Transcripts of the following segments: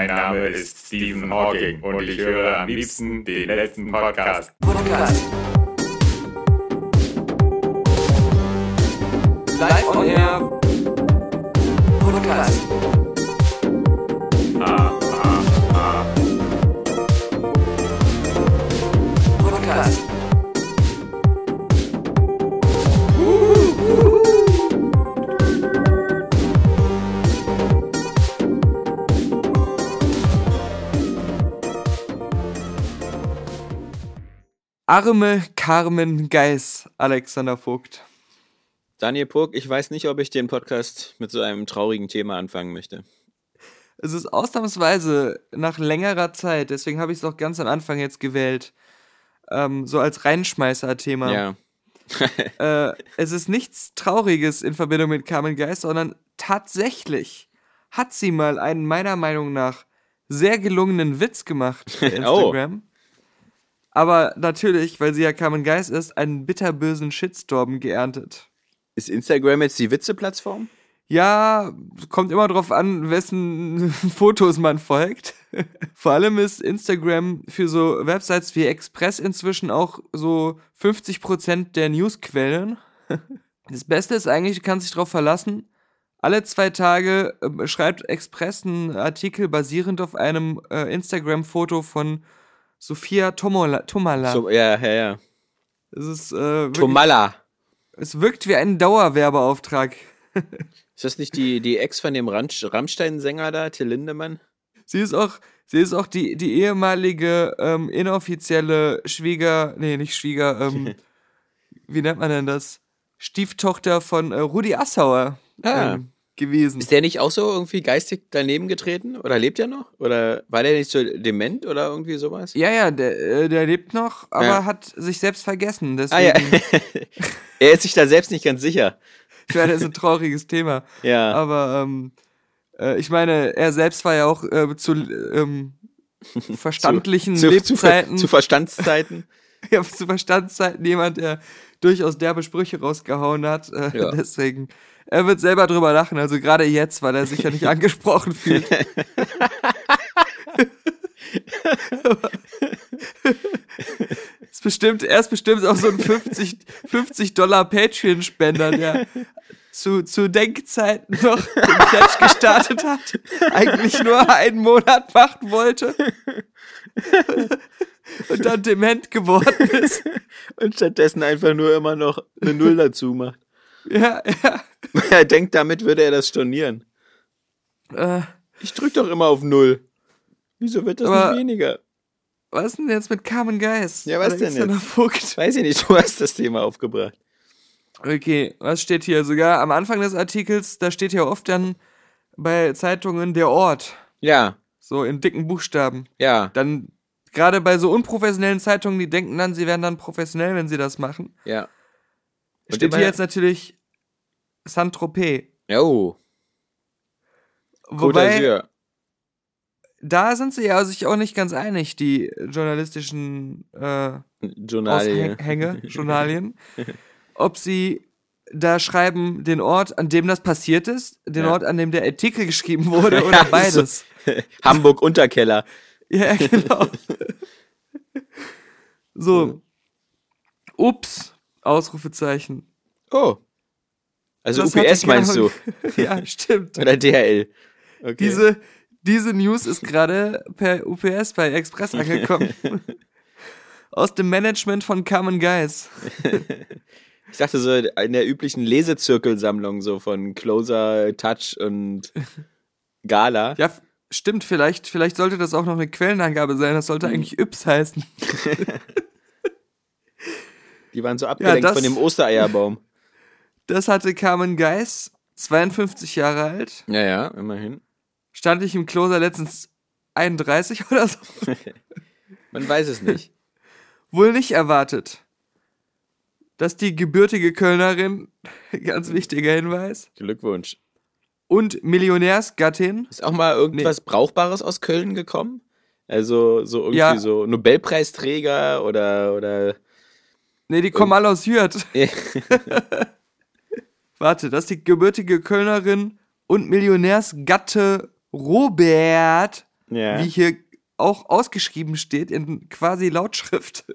Mein Name ist Stephen Hawking und ich höre am liebsten den letzten Podcast. Podcast. Arme Carmen Geis, Alexander Vogt. Daniel Purk, ich weiß nicht, ob ich den Podcast mit so einem traurigen Thema anfangen möchte. Es ist ausnahmsweise nach längerer Zeit, deswegen habe ich es auch ganz am Anfang jetzt gewählt, ähm, so als Reinschmeißer-Thema. Ja. Äh, es ist nichts Trauriges in Verbindung mit Carmen Geis, sondern tatsächlich hat sie mal einen meiner Meinung nach sehr gelungenen Witz gemacht bei Oh. Aber natürlich, weil sie ja Carmen Geis ist, einen bitterbösen Shitstorm geerntet. Ist Instagram jetzt die Witzeplattform? Ja, kommt immer drauf an, wessen Fotos man folgt. Vor allem ist Instagram für so Websites wie Express inzwischen auch so 50% der Newsquellen. Das Beste ist eigentlich, du kannst dich darauf verlassen, alle zwei Tage äh, schreibt Express einen Artikel basierend auf einem äh, Instagram-Foto von Sophia Tomola, Tomala. So, ja, ja, ja. es, ist, äh, wirklich, Tomala. es wirkt wie ein Dauerwerbeauftrag. Ist das nicht die, die Ex von dem Rammstein-Sänger da, Till Lindemann? Sie ist auch, sie ist auch die, die ehemalige ähm, inoffizielle Schwieger, nee, nicht Schwieger, ähm, wie nennt man denn das? Stieftochter von äh, Rudi Assauer Ah. ähm, gewesen. Ist der nicht auch so irgendwie geistig daneben getreten? Oder lebt er noch? Oder war der nicht so dement oder irgendwie sowas? Ja, ja, der, äh, der lebt noch, aber Ja. hat sich selbst vergessen. Ah Deswegen, ja. er ist sich da selbst nicht ganz sicher. ich meine, das ist ein trauriges Thema. Ja. Aber ähm, äh, ich meine, er selbst war ja auch äh, zu ähm, verstandlichen zu, zu, Lebzeiten. zu Verstandszeiten. Ja, zu Verstandszeiten jemand, der durchaus derbe Sprüche rausgehauen hat. Äh, Ja. Deswegen, er wird selber drüber lachen. Also gerade jetzt, weil er sich ja nicht angesprochen fühlt. ist bestimmt, er ist bestimmt auch so ein 50, 50 Dollar Patreon-Spender, der zu, zu Denkzeiten noch den Pledge gestartet hat, eigentlich nur einen Monat machen wollte und dann dement geworden ist. Und stattdessen einfach nur immer noch eine Null dazu macht. Ja, ja. Er denkt, damit würde er das stornieren. Äh, Ich drück doch immer auf Null. Wieso wird das Aber- nicht weniger? was ist denn jetzt mit Carmen Geis? Ja, was denn Alexander jetzt? Weiß ich nicht, du hast das Thema aufgebracht. Okay, was steht hier? Sogar am Anfang des Artikels, da steht ja oft dann bei Zeitungen der Ort. Ja, So in dicken Buchstaben. ja, Dann, gerade bei so unprofessionellen Zeitungen, die denken dann, sie wären dann professionell, wenn sie das machen. ja. Und Steht hier jetzt natürlich Saint-Tropez. Oh, Wobei, da sind sie ja sich auch nicht ganz einig, die journalistischen äh, Journalie. Aushänge, Journalien, ob sie da schreiben den Ort, an dem das passiert ist, den Ja. Ort, an dem der Artikel geschrieben wurde oder beides. Hamburg Unterkeller. Ja, genau. So. Ups, Ausrufezeichen. Oh. Also Das UPS meinst du? Ja, stimmt. Oder DHL. Okay. Diese, diese News ist gerade per UPS bei Express angekommen. Aus dem Management von Carmen Geis. Ich dachte so in der üblichen Lesezirkelsammlung so von Closer, Touch und Gala. Ja, stimmt, vielleicht, vielleicht sollte das auch noch eine Quellenangabe sein. Das sollte eigentlich Yps heißen. Die waren so abgelenkt das- von dem Ostereierbaum. Das hatte Carmen Geis, 52 Jahre alt. Ja, ja, immerhin. Stand ich im Closer letztens 31 oder so? Man weiß es nicht. Wohl nicht erwartet. Dass die gebürtige Kölnerin, ganz wichtiger Hinweis, Glückwunsch. Und Millionärsgattin, Ist auch mal irgendwas Brauchbares aus Köln gekommen? Also so irgendwie Ja. so Nobelpreisträger oder oder nee, die kommen alle aus Hürth. Warte, dass die gebürtige Kölnerin und Millionärsgatte Robert Ja. wie hier auch ausgeschrieben steht in quasi Lautschrift.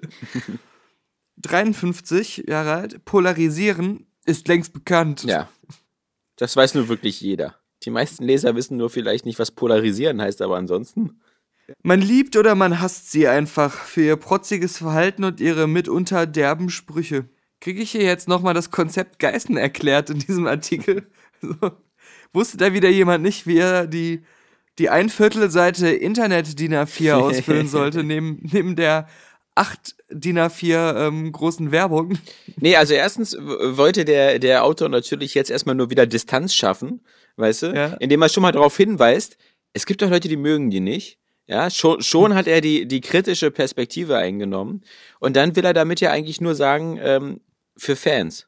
53 Jahre alt, polarisieren ist längst bekannt. Ja. Das weiß nur wirklich jeder. Die meisten Leser wissen nur vielleicht nicht, was polarisieren heißt, aber ansonsten. Man liebt oder man hasst sie einfach für ihr protziges Verhalten und ihre mitunter derben Sprüche. Kriege ich hier jetzt nochmal das Konzept Geißen erklärt in diesem Artikel? So. Wusste da wieder jemand nicht, wie er die, die Einviertelseite Internet DIN A4 ausfüllen sollte, neben, neben der 8 DIN A4 ähm, großen Werbung? Nee, also erstens wollte der, der Autor natürlich jetzt erstmal nur wieder Distanz schaffen, weißt du? Ja. Indem er schon mal darauf hinweist, es gibt doch Leute, die mögen die nicht. Ja, schon, schon hat er die, die kritische Perspektive eingenommen. Und dann will er damit ja eigentlich nur sagen, ähm, für Fans.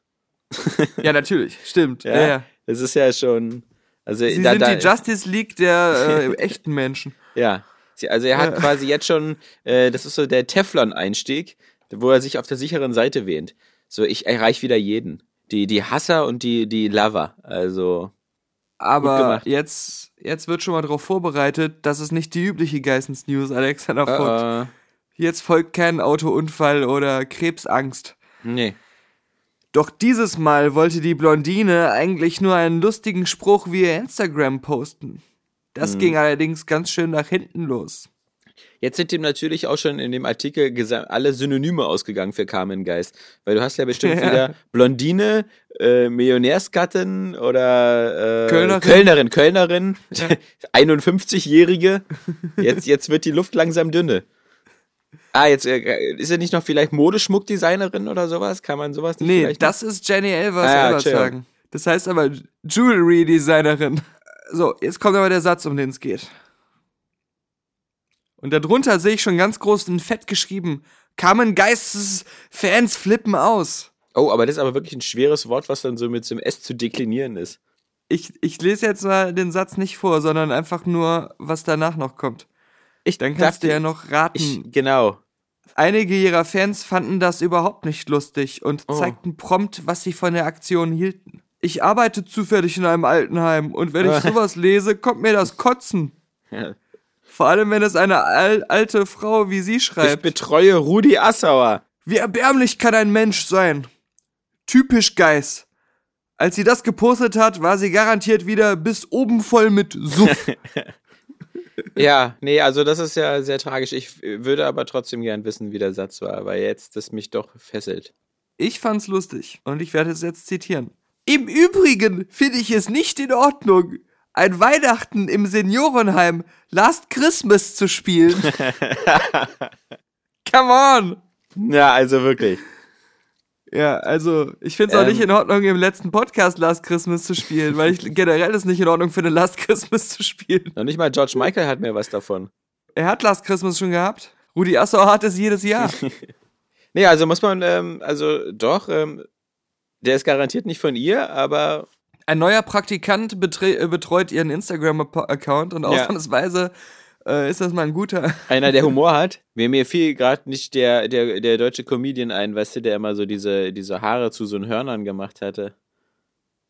Ja, natürlich, stimmt. Ja, Ja, ja. Das ist ja schon. Also Sie da, sind da, die Justice League der äh, echten Menschen. Ja. Sie- Also er hat Ja. quasi jetzt schon, äh, das ist so der Teflon-Einstieg, wo er sich auf der sicheren Seite wähnt. So, ich erreiche wieder jeden. Die, die Hasser und die, die Lover. Also, Aber jetzt, jetzt wird schon mal darauf vorbereitet, dass es nicht die übliche Geissens-News, Alexander Vogt. äh, Jetzt folgt kein Autounfall oder Krebsangst. nee. Doch dieses Mal wollte die Blondine eigentlich nur einen lustigen Spruch via Instagram posten. Das Hm. ging allerdings ganz schön nach hinten los. Jetzt sind ihm natürlich auch schon in dem Artikel alle Synonyme ausgegangen für Carmen Geist. Weil du hast ja bestimmt Ja. wieder Blondine, äh, Millionärsgattin oder äh, Kölnerin. Kölnerin, Kölnerin, 51-Jährige. Jetzt, jetzt wird die Luft langsam dünne. Ah, jetzt äh, ist er nicht noch vielleicht Modeschmuckdesignerin oder sowas? Kann man sowas nicht Nee, das ist Jenny Elvers Ah, ja, sagen. Das heißt aber Jewelry Designerin. So, jetzt kommt aber der Satz, um den es geht. Und darunter sehe ich schon ganz groß in Fett geschrieben: Carmen Geistes Fans flippen aus. Oh, aber das ist aber wirklich ein schweres Wort, was dann so mit so einem S zu deklinieren ist. Ich, ich lese jetzt mal den Satz nicht vor, sondern einfach nur, was danach noch kommt. Ich Dann kannst du ja noch raten. Ich, genau. Einige ihrer Fans fanden das überhaupt nicht lustig und Oh. zeigten prompt, was sie von der Aktion hielten. Ich arbeite zufällig in einem Altenheim und wenn ich sowas lese, kommt mir das Kotzen. Ja. Vor allem, wenn es eine al alte Frau wie sie Ich schreibt. betreue Rudi Assauer. Wie erbärmlich kann ein Mensch sein? Typisch Geiß. Als sie das gepostet hat, war sie garantiert wieder bis oben voll mit Suff. Ja, nee, also das ist ja sehr tragisch. Ich würde aber trotzdem gern wissen, wie der Satz war, weil jetzt das mich doch fesselt. Ich fand's lustig und ich werde es jetzt zitieren. Im Übrigen finde ich es nicht in Ordnung, ein Weihnachten im Seniorenheim Last Christmas zu spielen. Come on! Ja, also wirklich. Ja, also ich finde es auch Ähm. nicht in Ordnung, im letzten Podcast Last Christmas zu spielen, weil ich generell es nicht in Ordnung finde, Last Christmas zu spielen. Noch nicht mal George Michael hat mir was davon. Er hat Last Christmas schon gehabt. Rudi Assauer hat es jedes Jahr. Nee, also muss man, ähm, also doch, ähm, der ist garantiert nicht von ihr, aber Ein neuer Praktikant äh, betreut ihren Instagram-Account und Ja. ausnahmsweise äh, ist das mal ein guter. einer, der Humor hat. Mir, mir fiel gerade nicht der, der, der deutsche Comedian ein, weißt du, der immer so diese, diese Haare zu so einen Hörnern gemacht hatte.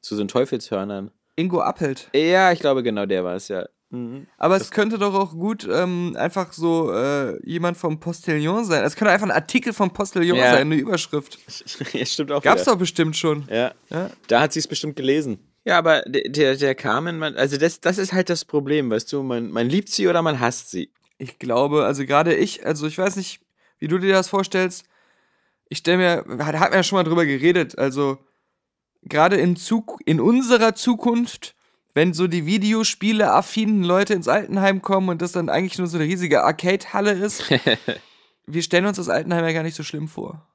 Zu so einen Teufelshörnern. Ingo Appelt. Ja, ich glaube genau der war es, ja. Mhm. Aber es könnte doch auch gut ähm, einfach so äh, jemand vom Postillon sein. Es könnte einfach ein Artikel vom Postillon Ja. sein, eine Überschrift. ja, stimmt auch Gab's wieder. doch bestimmt schon. Ja. Ja. Da hat sie es bestimmt gelesen. Ja, aber der, der, Carmen, man, also das, das ist halt das Problem, weißt du, man, man liebt sie oder man hasst sie. Ich glaube, also gerade ich, also ich weiß nicht, wie du dir das vorstellst. Ich stelle mir, hat, hat mir ja schon mal drüber geredet, also gerade in, Zuk in unserer Zukunft, wenn so die Videospiele-affinen Leute ins Altenheim kommen und das dann eigentlich nur so eine riesige Arcade-Halle ist, wir stellen uns das Altenheim ja gar nicht so schlimm vor.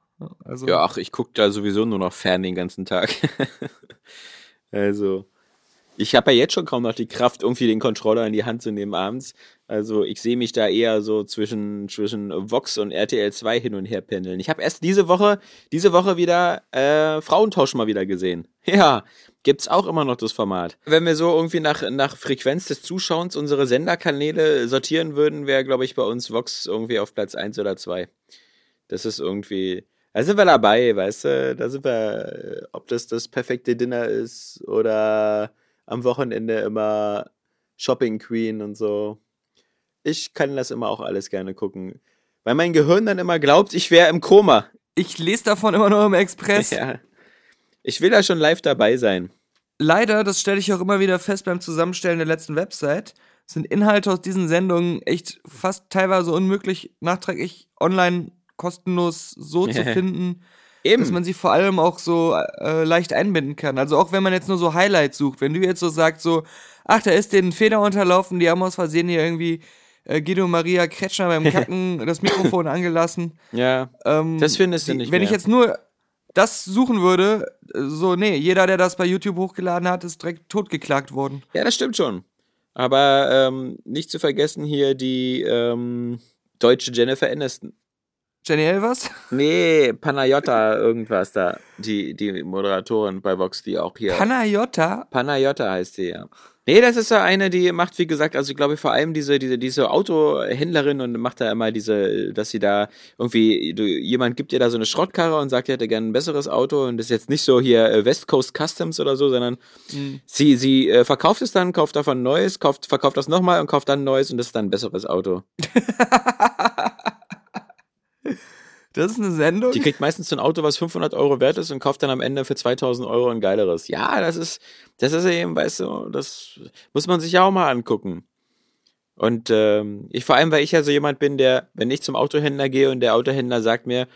Also, Ja, ach, ich gucke da sowieso nur noch fern den ganzen Tag. also, ich habe ja jetzt schon kaum noch die Kraft, irgendwie den Controller in die Hand zu nehmen abends. Also, ich sehe mich da eher so zwischen, zwischen Vox und RTL 2 hin und her pendeln. Ich habe erst diese Woche, diese Woche wieder äh, Frauentausch mal wieder gesehen. Ja, gibt's auch immer noch das Format. Wenn wir so irgendwie nach, nach Frequenz des Zuschauens unsere Senderkanäle sortieren würden, wäre, glaube ich, bei uns Vox irgendwie auf Platz 1 oder 2. Das ist irgendwie. Da sind wir dabei, weißt du? Da sind wir, äh, ob das das perfekte Dinner ist oder am Wochenende immer Shopping Queen und so. Ich kann das immer auch alles gerne gucken. Weil mein Gehirn dann immer glaubt, ich wäre im Koma. Ich lese davon immer nur im Express. Ja. Ich will da schon live dabei sein. Leider, das stelle ich auch immer wieder fest beim Zusammenstellen der letzten Website, sind Inhalte aus diesen Sendungen echt fast teilweise unmöglich nachträglich online kostenlos so zu finden, Eben. dass man sie vor allem auch so äh, leicht einbinden kann. Also auch wenn man jetzt nur so Highlights sucht, wenn du jetzt so sagst so, ach, da ist den Feder unterlaufen, die haben aus Versehen hier irgendwie äh, Guido Maria Kretschmer beim Kacken das Mikrofon angelassen. ja. Ähm, Das findest du nicht Wenn mehr. ich jetzt nur das suchen würde, so, nee, jeder, der das bei YouTube hochgeladen hat, ist direkt totgeklagt worden. Ja, das stimmt schon. Aber ähm, nicht zu vergessen hier die ähm, deutsche Jennifer Aniston. Jenny Elvers? Nee, Panayota irgendwas da. Die, die Moderatorin bei Vox, die auch hier. Panayota? Panayota heißt die, ja. Nee, das ist so eine, die macht, wie gesagt, also ich glaube vor allem diese, diese, diese Autohändlerin und macht da immer diese, dass sie da irgendwie, du, jemand gibt ihr da so eine Schrottkarre und sagt, er hätte gerne ein besseres Auto und das ist jetzt nicht so hier äh, West Coast Customs oder so, sondern sie, sie äh, verkauft es dann, kauft davon ein neues, kauft, verkauft das nochmal und kauft dann ein neues und das ist dann ein besseres Auto. Das ist eine Sendung? Die kriegt meistens so ein Auto, was 500 Euro wert ist und kauft dann am Ende für 2000 Euro ein geileres. Ja, das ist, das ist eben, weißt du, das muss man sich ja auch mal angucken. Und ähm, ich vor allem, weil ich ja so jemand bin, der, wenn ich zum Autohändler gehe und der Autohändler sagt mir,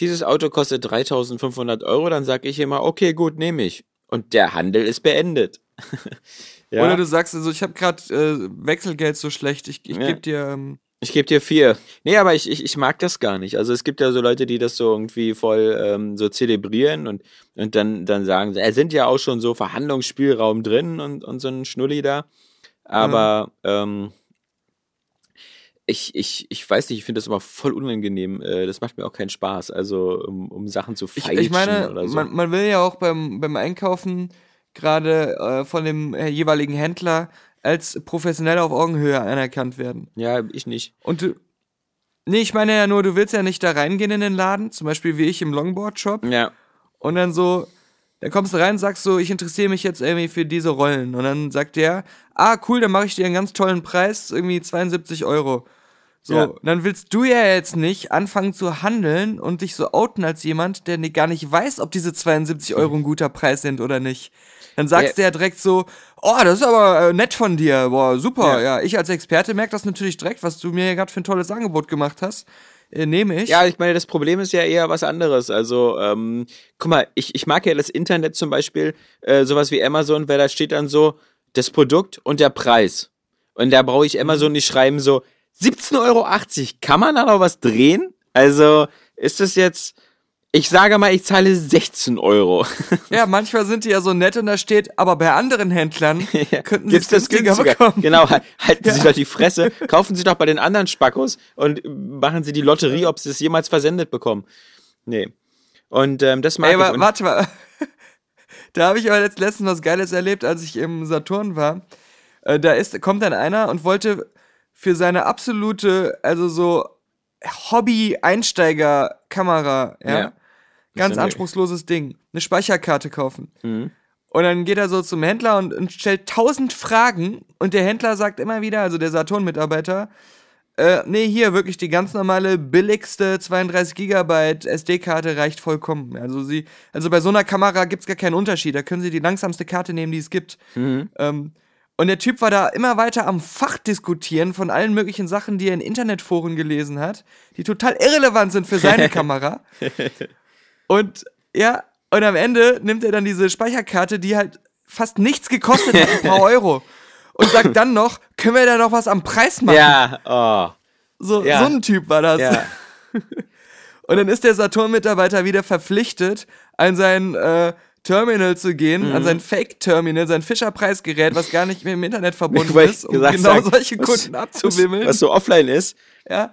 dieses Auto kostet 3500 Euro, dann sag ich immer, okay, gut, nehme ich. Und der Handel ist beendet. ja. Oder du sagst also, ich habe gerade äh, Wechselgeld so schlecht, ich, ich Ja. gebe dir. Ähm, Ich gebe dir vier. Nee, aber ich, ich, ich mag das gar nicht. Also es gibt ja so Leute, die das so irgendwie voll ähm, so zelebrieren und, und dann, dann sagen, es sind ja auch schon so Verhandlungsspielraum drin und, und so ein Schnulli da. Aber ähm, ich, ich, ich weiß nicht, ich finde das immer voll unangenehm. Äh, das macht mir auch keinen Spaß. Also um, um Sachen zu ich, feilschen ich meine, oder so. man, man will ja auch beim, beim Einkaufen gerade äh, von dem äh, jeweiligen Händler als professionell auf Augenhöhe anerkannt werden. ja, ich nicht. Und du. Nee, ich meine ja nur, du willst ja nicht da reingehen in den Laden, zum Beispiel wie ich im Longboard-Shop, Ja. und dann so, dann kommst du rein und sagst so, ich interessiere mich jetzt irgendwie für diese Rollen. Und dann sagt der, ah, cool, dann mache ich dir einen ganz tollen Preis, irgendwie 72 Euro. So, Ja. dann willst du ja jetzt nicht anfangen zu handeln und dich so outen als jemand, der gar nicht weiß, ob diese 72 Euro ein guter Preis sind oder nicht. Dann sagst du ja direkt so, oh, das ist aber äh, nett von dir, boah, super. Ja. Ja, ich als Experte merke das natürlich direkt, was du mir hier gerade für ein tolles Angebot gemacht hast. Äh, nehme ich. Ja, ich meine, das Problem ist ja eher was anderes. Also, ähm, guck mal, ich, ich mag ja das Internet zum Beispiel, äh, sowas wie Amazon, weil da steht dann so das Produkt und der Preis. Und da brauche ich Amazon nicht schreiben so 17,80 Euro. Kann man da noch was drehen? Also, ist das jetzt. Ich sage mal, ich zahle 16 Euro. Ja, manchmal sind die ja so nett und da steht, aber bei anderen Händlern könnten sie Gibt's das günstiger? bekommen. Genau, ha- halten Sie doch die Fresse. Kaufen Sie doch bei den anderen Spackos und machen Sie die Lotterie, ob Sie es jemals versendet bekommen. Nee. Und ähm, das mag Ey, ich. warte mal. Da habe ich aber letzt, letztens was Geiles erlebt, als ich im Saturn war. Äh, da ist, kommt dann einer und wollte für seine absolute, also so Hobby-Einsteiger-Kamera, ja, Ja. Ganz anspruchsloses Ding, eine Speicherkarte kaufen. Mhm. Und dann geht er so zum Händler und, und stellt tausend Fragen und der Händler sagt immer wieder, also der Saturn-Mitarbeiter, äh, nee, hier wirklich die ganz normale, billigste 32 Gigabyte SD-Karte reicht vollkommen. Also sie, also bei so einer Kamera gibt's gar keinen Unterschied. Da können sie die langsamste Karte nehmen, die es gibt. Mhm. Ähm, und der Typ war da immer weiter am Fach diskutieren von allen möglichen Sachen, die er in Internetforen gelesen hat, die total irrelevant sind für seine Kamera. Und ja, und am Ende nimmt er dann diese Speicherkarte, die halt fast nichts gekostet hat, ein paar Euro. Und sagt dann noch, können wir da noch was am Preis machen? Ja, oh. So, ja. so ein Typ war das. Ja. Und dann ist der Saturn-Mitarbeiter wieder verpflichtet, an sein äh, Terminal zu gehen, Mhm. an sein Fake-Terminal, sein Fischer-Preisgerät, was gar nicht mehr im Internet verbunden ist, um gesagt genau solche was- Kunden abzuwimmeln. Was so offline ist. ja.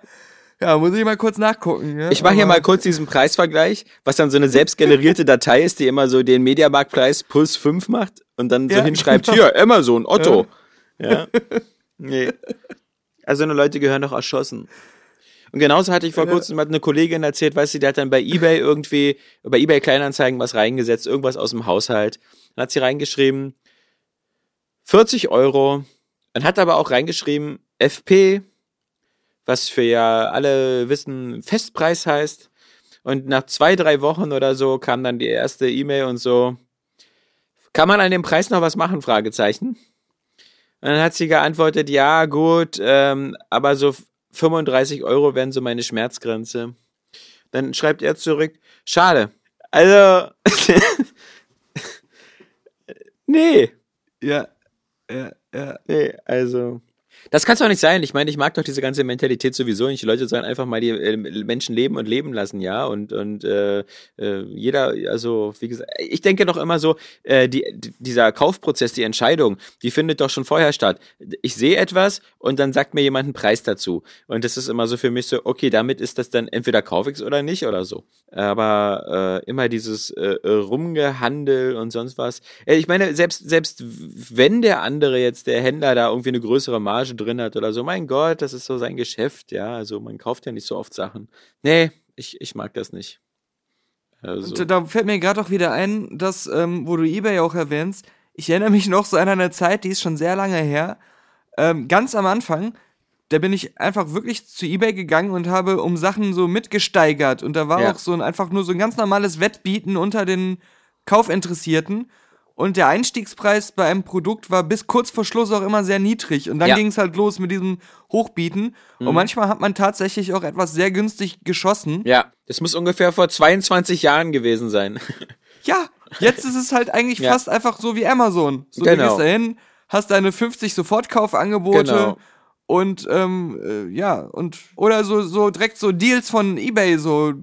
Ja, muss ich mal kurz nachgucken. Ja? Ich mache hier mal kurz diesen Preisvergleich, was dann so eine selbstgenerierte Datei ist, die immer so den Mediamarktpreis plus 5 macht und dann so Ja, hinschreibt, genau. hier, Amazon, Otto. Ja. Nee. Also eine Leute gehören doch erschossen. Und genauso hatte ich vor kurzem hat eine Kollegin erzählt, weißt du, die hat dann bei Ebay irgendwie, bei Ebay Kleinanzeigen was reingesetzt, irgendwas aus dem Haushalt. Dann hat sie reingeschrieben, 40 Euro. Dann hat aber auch reingeschrieben, FP, was für ja alle wissen Festpreis heißt. Und nach zwei, drei Wochen oder so kam dann die erste E-Mail und so, kann man an dem Preis noch was machen? Fragezeichen. Und dann hat sie geantwortet, ja, gut, ähm, aber so 35 Euro wären so meine Schmerzgrenze. Dann schreibt er zurück, schade. Also, nee, Ja, ja, ja. nee, also. Das kann es doch nicht sein. Ich meine, ich mag doch diese ganze Mentalität sowieso nicht. Die Leute sollen einfach mal die äh, Menschen leben und leben lassen, ja. Und, und äh, äh, jeder, also wie gesagt, ich denke doch immer so, äh, die, die- dieser Kaufprozess, die Entscheidung, die findet doch schon vorher statt. Ich sehe etwas und dann sagt mir jemand einen Preis dazu. Und das ist immer so für mich so, okay, damit ist das dann entweder kaufe ich oder nicht oder so. Aber äh, immer dieses äh, äh, Rumgehandel und sonst was. Äh, Ich meine, selbst, selbst wenn der andere jetzt, der Händler, da irgendwie eine größere Marge drin hat oder so, mein Gott, das ist so sein Geschäft, ja. Also man kauft ja nicht so oft Sachen. Nee, ich, ich mag das nicht. Also, Und da fällt mir gerade auch wieder ein, dass, ähm, wo du eBay auch erwähnst, ich erinnere mich noch so an eine Zeit, die ist schon sehr lange her. Ähm, ganz am Anfang, da bin ich einfach wirklich zu eBay gegangen und habe um Sachen so mitgesteigert. Und da war Ja. auch so ein einfach nur so ein ganz normales Wettbieten unter den Kaufinteressierten. Und der Einstiegspreis bei einem Produkt war bis kurz vor Schluss auch immer sehr niedrig. Und dann Ja. ging es halt los mit diesem Hochbieten. Und manchmal hat man tatsächlich auch etwas sehr günstig geschossen. ja, das muss ungefähr vor 22 Jahren gewesen sein. Ja, jetzt ist es halt eigentlich Ja. fast einfach so wie Amazon. So, du Genau. gehst dahin, hast deine 50 Sofortkaufangebote Genau. und ähm, äh, ja, und oder so, so direkt so Deals von Ebay, so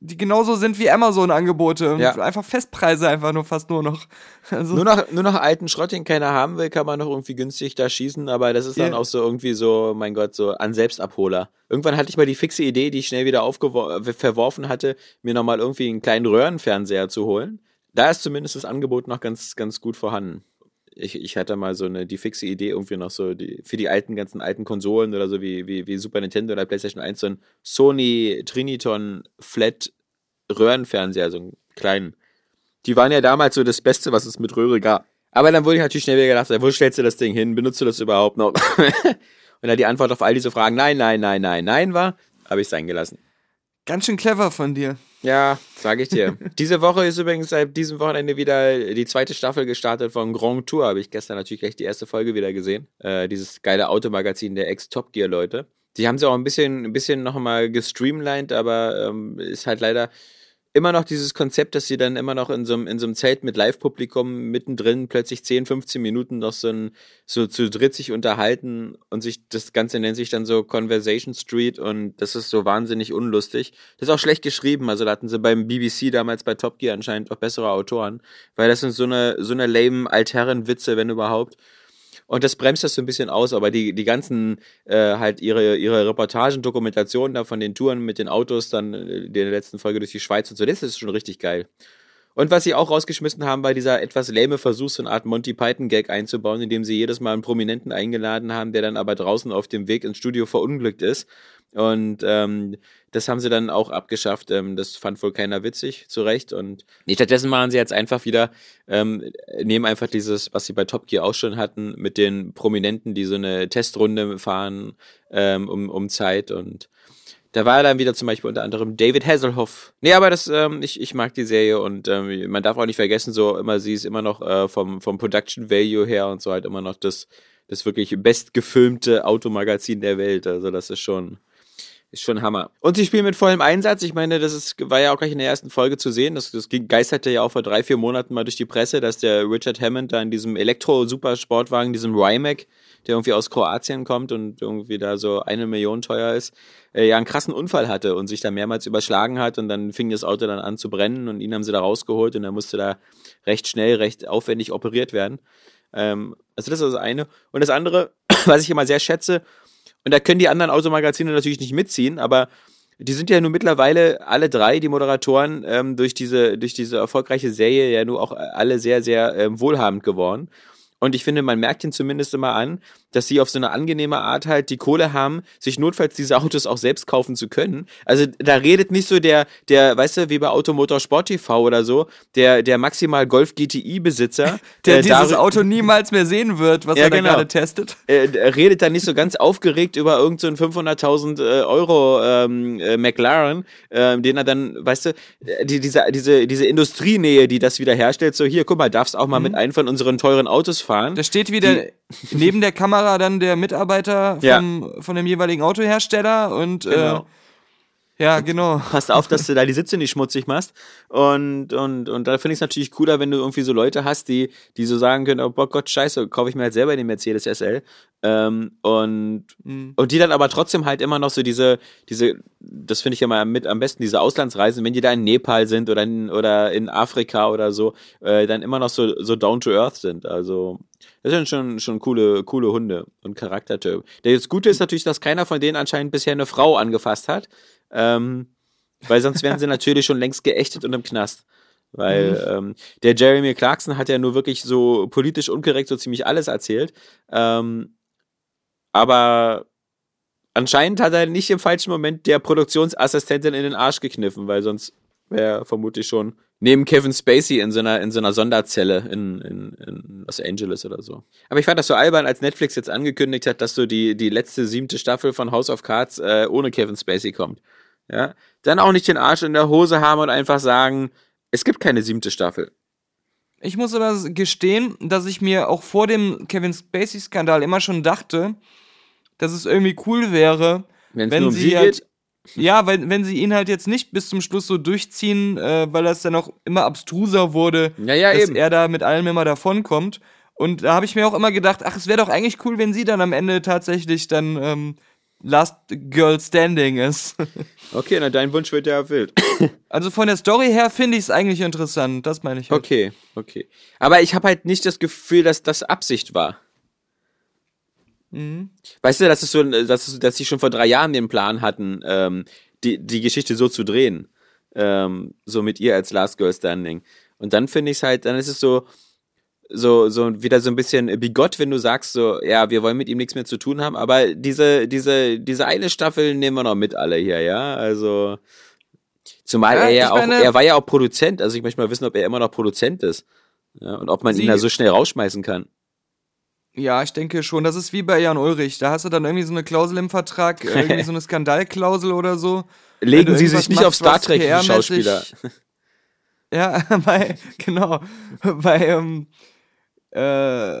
die genauso sind wie Amazon-Angebote. Ja. Einfach Festpreise einfach nur fast nur noch. Also, Nur noch, nur noch alten Schrott, den keiner haben will, kann man noch irgendwie günstig da schießen, aber das ist dann Ja. auch so irgendwie so, mein Gott, so an Selbstabholer. Irgendwann hatte ich mal die fixe Idee, die ich schnell wieder verworfen hatte, mir nochmal irgendwie einen kleinen Röhrenfernseher zu holen. Da ist zumindest das Angebot noch ganz, ganz gut vorhanden. Ich, ich hatte mal so eine, die fixe Idee, irgendwie noch so die, für die alten, ganzen alten Konsolen oder so wie, wie, wie Super Nintendo oder PlayStation 1, so ein Sony Triniton Flat Röhrenfernseher, so einen kleinen. Die waren ja damals so das Beste, was es mit Röhre gab. Aber dann wurde ich natürlich schnell wieder gedacht, wo stellst du das Ding hin? Benutzt du das überhaupt noch? Und da die Antwort auf all diese Fragen nein, nein, nein, nein, nein war, habe ich es sein gelassen. ganz schön clever von dir. Ja, sage ich dir. Diese Woche ist übrigens seit diesem Wochenende wieder die zweite Staffel gestartet von Grand Tour. Habe ich gestern natürlich gleich die erste Folge wieder gesehen. Äh, dieses geile Automagazin der Ex-Top Gear Leute. Die haben sie auch ein bisschen, ein bisschen nochmal gestreamlined, aber ähm, ist halt leider immer noch dieses Konzept, dass sie dann immer noch in so einem, in so einem Zelt mit Live-Publikum mittendrin plötzlich 10, 15 Minuten noch so, ein, so zu dritt sich unterhalten und sich, das Ganze nennt sich dann so Conversation Street und das ist so wahnsinnig unlustig. Das ist auch schlecht geschrieben, also da hatten sie beim BBC damals bei Top Gear anscheinend auch bessere Autoren, weil das sind so eine, so eine lame Altherren-Witze, wenn überhaupt. Und das bremst das so ein bisschen aus, aber die, die ganzen, äh, halt ihre, ihre Reportagen, Dokumentationen da von den Touren mit den Autos, dann äh, in der letzten Folge durch die Schweiz und so, das ist schon richtig geil. Und was sie auch rausgeschmissen haben, war dieser etwas lähme Versuch, so eine Art Monty Python-Gag einzubauen, indem sie jedes Mal einen Prominenten eingeladen haben, der dann aber draußen auf dem Weg ins Studio verunglückt ist. Und ähm, das haben sie dann auch abgeschafft. Ähm, das fand wohl keiner witzig, zu Recht. Und stattdessen machen sie jetzt einfach wieder, ähm, nehmen einfach dieses, was sie bei Top Gear auch schon hatten, mit den Prominenten, die so eine Testrunde fahren ähm, um, um Zeit. Und da war dann wieder zum Beispiel unter anderem David Hasselhoff. Nee, aber das, ähm, ich, ich mag die Serie und ähm, man darf auch nicht vergessen, so immer, sie ist immer noch äh, vom, vom Production Value her und so halt immer noch das, das wirklich bestgefilmte Automagazin der Welt. Also das ist schon, ist schon Hammer. Und sie spielen mit vollem Einsatz. Ich meine, das ist, war ja auch gleich in der ersten Folge zu sehen. Das, das geisterte ja auch vor drei, vier Monaten mal durch die Presse, dass der Richard Hammond da in diesem Elektro-Supersportwagen, diesem Rimac, der irgendwie aus Kroatien kommt und irgendwie da so eine Million teuer ist, äh, ja einen krassen Unfall hatte und sich da mehrmals überschlagen hat und dann fing das Auto dann an zu brennen und ihn haben sie da rausgeholt und er musste da recht schnell, recht aufwendig operiert werden. Ähm, also das ist das eine. Und das andere, was ich immer sehr schätze, und da können die anderen Automagazine natürlich nicht mitziehen, aber die sind ja nun mittlerweile alle drei, die Moderatoren, ähm, durch, diese, durch diese erfolgreiche Serie ja nur auch alle sehr, sehr ähm, wohlhabend geworden. Und ich finde, man merkt ihnen zumindest immer an, dass sie auf so eine angenehme Art halt die Kohle haben, sich notfalls diese Autos auch selbst kaufen zu können. Also da redet nicht so der, der, weißt du, wie bei Automotor Sport TV oder so, der, der maximal Golf GTI Besitzer, Der äh, dieses Auto niemals mehr sehen wird, was Ja, er da genau. gerade testet. äh, redet dann nicht so ganz aufgeregt über irgendeinen so einen 500.000 äh, Euro ähm, äh, McLaren, ähm, den er dann, weißt du, äh, die, diese, diese, diese Industrienähe, die das wieder herstellt, so hier, guck mal, darfst auch mal mit einem von unseren teuren Autos fahren. Da steht wieder neben der Kamera dann der Mitarbeiter Ja. vom, von dem jeweiligen Autohersteller und Genau. äh, ja, genau. Passt auf, dass du da die Sitze nicht schmutzig machst. Und, und, und da finde ich es natürlich cooler, wenn du irgendwie so Leute hast, die, die so sagen können, oh Gott, scheiße, kaufe ich mir halt selber den Mercedes SL. Ähm, und, Mhm. und die dann aber trotzdem halt immer noch so diese, diese, das finde ich ja mal mit am besten, diese Auslandsreisen, wenn die da in Nepal sind oder in, oder in Afrika oder so, äh, dann immer noch so, so down to earth sind. Also, das sind schon, schon coole, coole Hunde und Charaktertypen. Das Gute ist natürlich, dass keiner von denen anscheinend bisher eine Frau angefasst hat. Ähm, weil sonst wären sie natürlich schon längst geächtet und im Knast. Weil ähm, der Jeremy Clarkson hat ja nur wirklich so politisch unkorrekt so ziemlich alles erzählt. Ähm, aber anscheinend hat er nicht im falschen Moment der Produktionsassistentin in den Arsch gekniffen, weil sonst wäre er vermutlich schon neben Kevin Spacey in so einer, in so einer Sonderzelle in, in, in Los Angeles oder so. Aber ich fand das so albern, als Netflix jetzt angekündigt hat, dass so die, die letzte siebte Staffel von House of Cards äh, ohne Kevin Spacey kommt. Ja, dann auch nicht den Arsch in der Hose haben und einfach sagen, es gibt keine siebte Staffel. Ich muss aber gestehen, dass ich mir auch vor dem Kevin Spacey-Skandal immer schon dachte, dass es irgendwie cool wäre, Wenn's wenn nur um sie sie halt. Ja, weil, wenn sie ihn halt jetzt nicht bis zum Schluss so durchziehen, äh, weil das dann auch immer abstruser wurde, Ja, ja, dass eben. er da mit allem immer davonkommt. Und da habe ich mir auch immer gedacht, ach, es wäre doch eigentlich cool, wenn sie dann am Ende tatsächlich dann ähm, Last Girl Standing ist. Okay, na dein Wunsch wird ja erfüllt. also von der Story her finde ich es eigentlich interessant, das meine ich. Halt. Okay, okay. Aber ich habe halt nicht das Gefühl, dass das Absicht war. Mhm. Weißt du, dass es so, dass, dass sie schon vor drei Jahren den Plan hatten, ähm, die, die Geschichte so zu drehen. Ähm, so mit ihr als Last Girl Standing. Und dann finde ich es halt, dann ist es so, so, so wieder so ein bisschen bigott, wenn du sagst so, ja, wir wollen mit ihm nichts mehr zu tun haben, aber diese, diese, diese eine Staffel nehmen wir noch mit alle hier, ja, also, zumal Ja, er ja ich auch, meine- er war ja auch Produzent, also ich möchte mal wissen, ob er immer noch Produzent ist. Ja, und ob man ihn da so schnell rausschmeißen kann. Ja, ich denke schon. Das ist wie bei Jan Ulrich. Da hast du dann irgendwie so eine Klausel im Vertrag, äh, irgendwie so eine Skandalklausel oder so. Legen Sie sich nicht auf machst, Star was Trek, die Schauspieler. Ja, bei, genau. Bei, ähm, äh,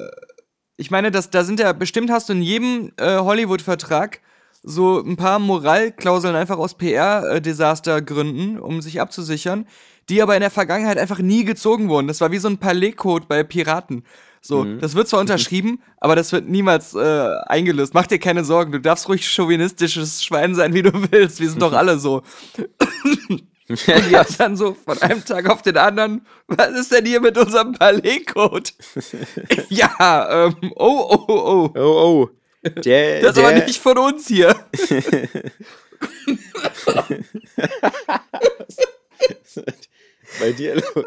ich meine, das, da sind ja, bestimmt hast du in jedem äh, Hollywood-Vertrag so ein paar Moralklauseln einfach aus PR-Desastergründen, um sich abzusichern, die aber in der Vergangenheit einfach nie gezogen wurden. Das war wie so ein Palais-Code bei Piraten. So, das wird zwar unterschrieben, aber das wird niemals äh, eingelöst. Mach dir keine Sorgen, du darfst ruhig chauvinistisches Schwein sein, wie du willst. Wir sind doch alle so. Und jetzt dann so von einem Tag auf den anderen, was ist denn hier mit unserem Palais-Code? ja, ähm, oh, oh, oh, oh. Oh, oh. Der, Das ist aber nicht von uns hier. bei dir los.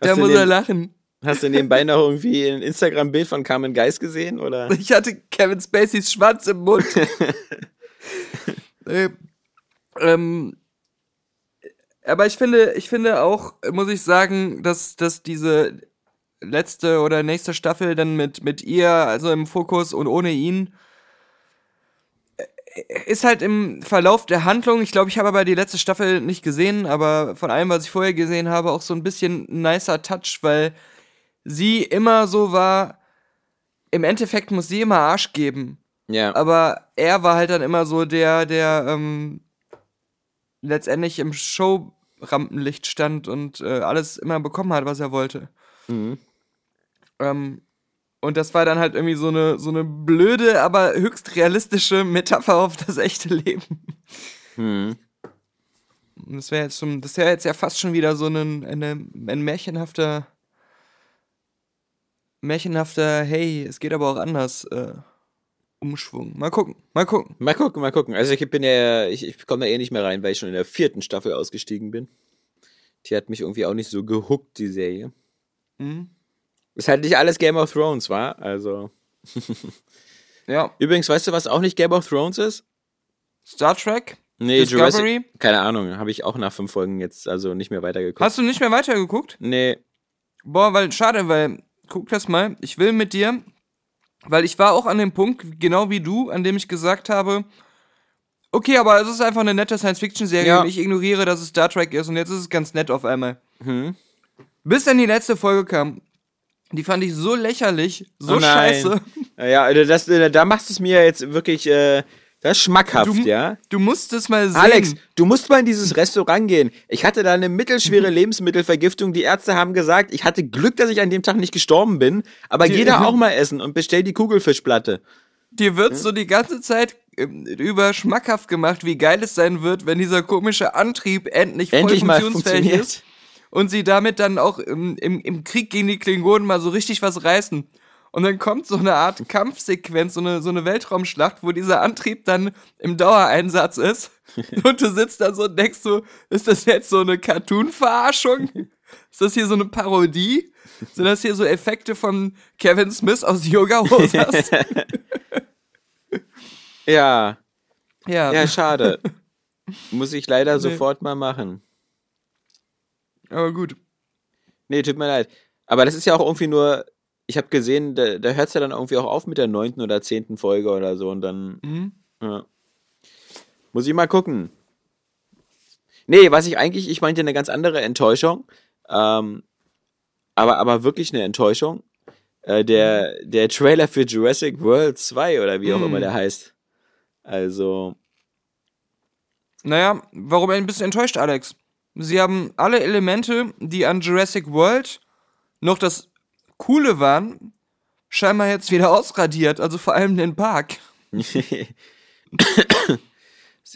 Da muss er lachen. Hast du nebenbei noch irgendwie ein Instagram-Bild von Carmen Geist gesehen? Oder? Ich hatte Kevin Spaceys Schwanz im Mund. äh, ähm, aber ich finde, ich finde auch, muss ich sagen, dass, dass diese letzte oder nächste Staffel dann mit, mit ihr, also im Fokus und ohne ihn, ist halt im Verlauf der Handlung, ich glaube, ich habe aber die letzte Staffel nicht gesehen, aber von allem, was ich vorher gesehen habe, auch so ein bisschen nicer Touch, weil sie immer so war, im Endeffekt muss sie immer Arsch geben. Ja. Aber er war halt dann immer so der, der ähm, letztendlich im Show-Rampenlicht stand und äh, alles immer bekommen hat, was er wollte. Mhm. Ähm, und das war dann halt irgendwie so eine, so eine blöde, aber höchst realistische Metapher auf das echte Leben. Und das wäre jetzt schon, das wäre jetzt ja fast schon wieder so ein, eine, ein märchenhafter, märchenhafter, hey, es geht aber auch anders, äh, Umschwung. Mal gucken, mal gucken. Mal gucken, mal gucken. Also ich bin ja, ich, ich komme da eh nicht mehr rein, weil ich schon in der vierten Staffel ausgestiegen bin. Die hat mich irgendwie auch nicht so gehuckt, die Serie. Mhm. Ist halt nicht alles Game of Thrones, war? Also. Ja. Übrigens, weißt du, was auch nicht Game of Thrones ist? Star Trek? Nee, Discovery? Jurassic. Keine Ahnung, habe ich auch nach fünf Folgen jetzt also nicht mehr weitergeguckt. Hast du nicht mehr weitergeguckt? Nee. Boah, weil, schade, weil, guck das mal, ich will mit dir, weil ich war auch an dem Punkt, genau wie du, an dem ich gesagt habe, okay, aber es ist einfach eine nette Science-Fiction-Serie Ja. und ich ignoriere, dass es Star Trek ist und jetzt ist es ganz nett auf einmal. Hm? Bis dann die letzte Folge kam. Die fand ich so lächerlich, so Oh scheiße. Ja, also das, äh, da machst du es mir jetzt wirklich, äh, das ist schmackhaft, Du, ja. du musst es mal sehen. Alex, du musst mal in dieses Restaurant gehen. Ich hatte da eine mittelschwere Lebensmittelvergiftung. Die Ärzte haben gesagt, ich hatte Glück, dass ich an dem Tag nicht gestorben bin. Aber Die- geh da auch mal essen und bestell die Kugelfischplatte. Dir wird so die ganze Zeit ähm, über schmackhaft gemacht, wie geil es sein wird, wenn dieser komische Antrieb endlich, Endlich voll mal funktionsfähig funktioniert. ist und sie damit dann auch im, im, im Krieg gegen die Klingonen mal so richtig was reißen. Und dann kommt so eine Art Kampfsequenz, so eine, so eine Weltraumschlacht, wo dieser Antrieb dann im Dauereinsatz ist. Und du sitzt da so und denkst so, ist das jetzt so eine Cartoon-Verarschung? Ist das hier so eine Parodie? Sind das hier so Effekte von Kevin Smith aus Yoga Hosers? Ja, ja. ja, schade. Muss ich leider Nee. sofort mal machen. Aber gut. Nee, tut mir leid. Aber das ist ja auch irgendwie nur, ich habe gesehen, da, da hört es ja dann irgendwie auch auf mit der neunten oder zehnten Folge oder so und dann Mhm. Ja. Muss ich mal gucken. Nee, was ich eigentlich, ich meinte eine ganz andere Enttäuschung. Ähm, aber, aber wirklich eine Enttäuschung. Äh, der, der Trailer für Jurassic World 2 oder wie auch Mhm. immer der heißt. Also, Naja, warum ein bisschen enttäuscht, Alex? Sie haben alle Elemente, die an Jurassic World noch das Coole waren, scheinbar jetzt wieder ausradiert, also vor allem den Park. ich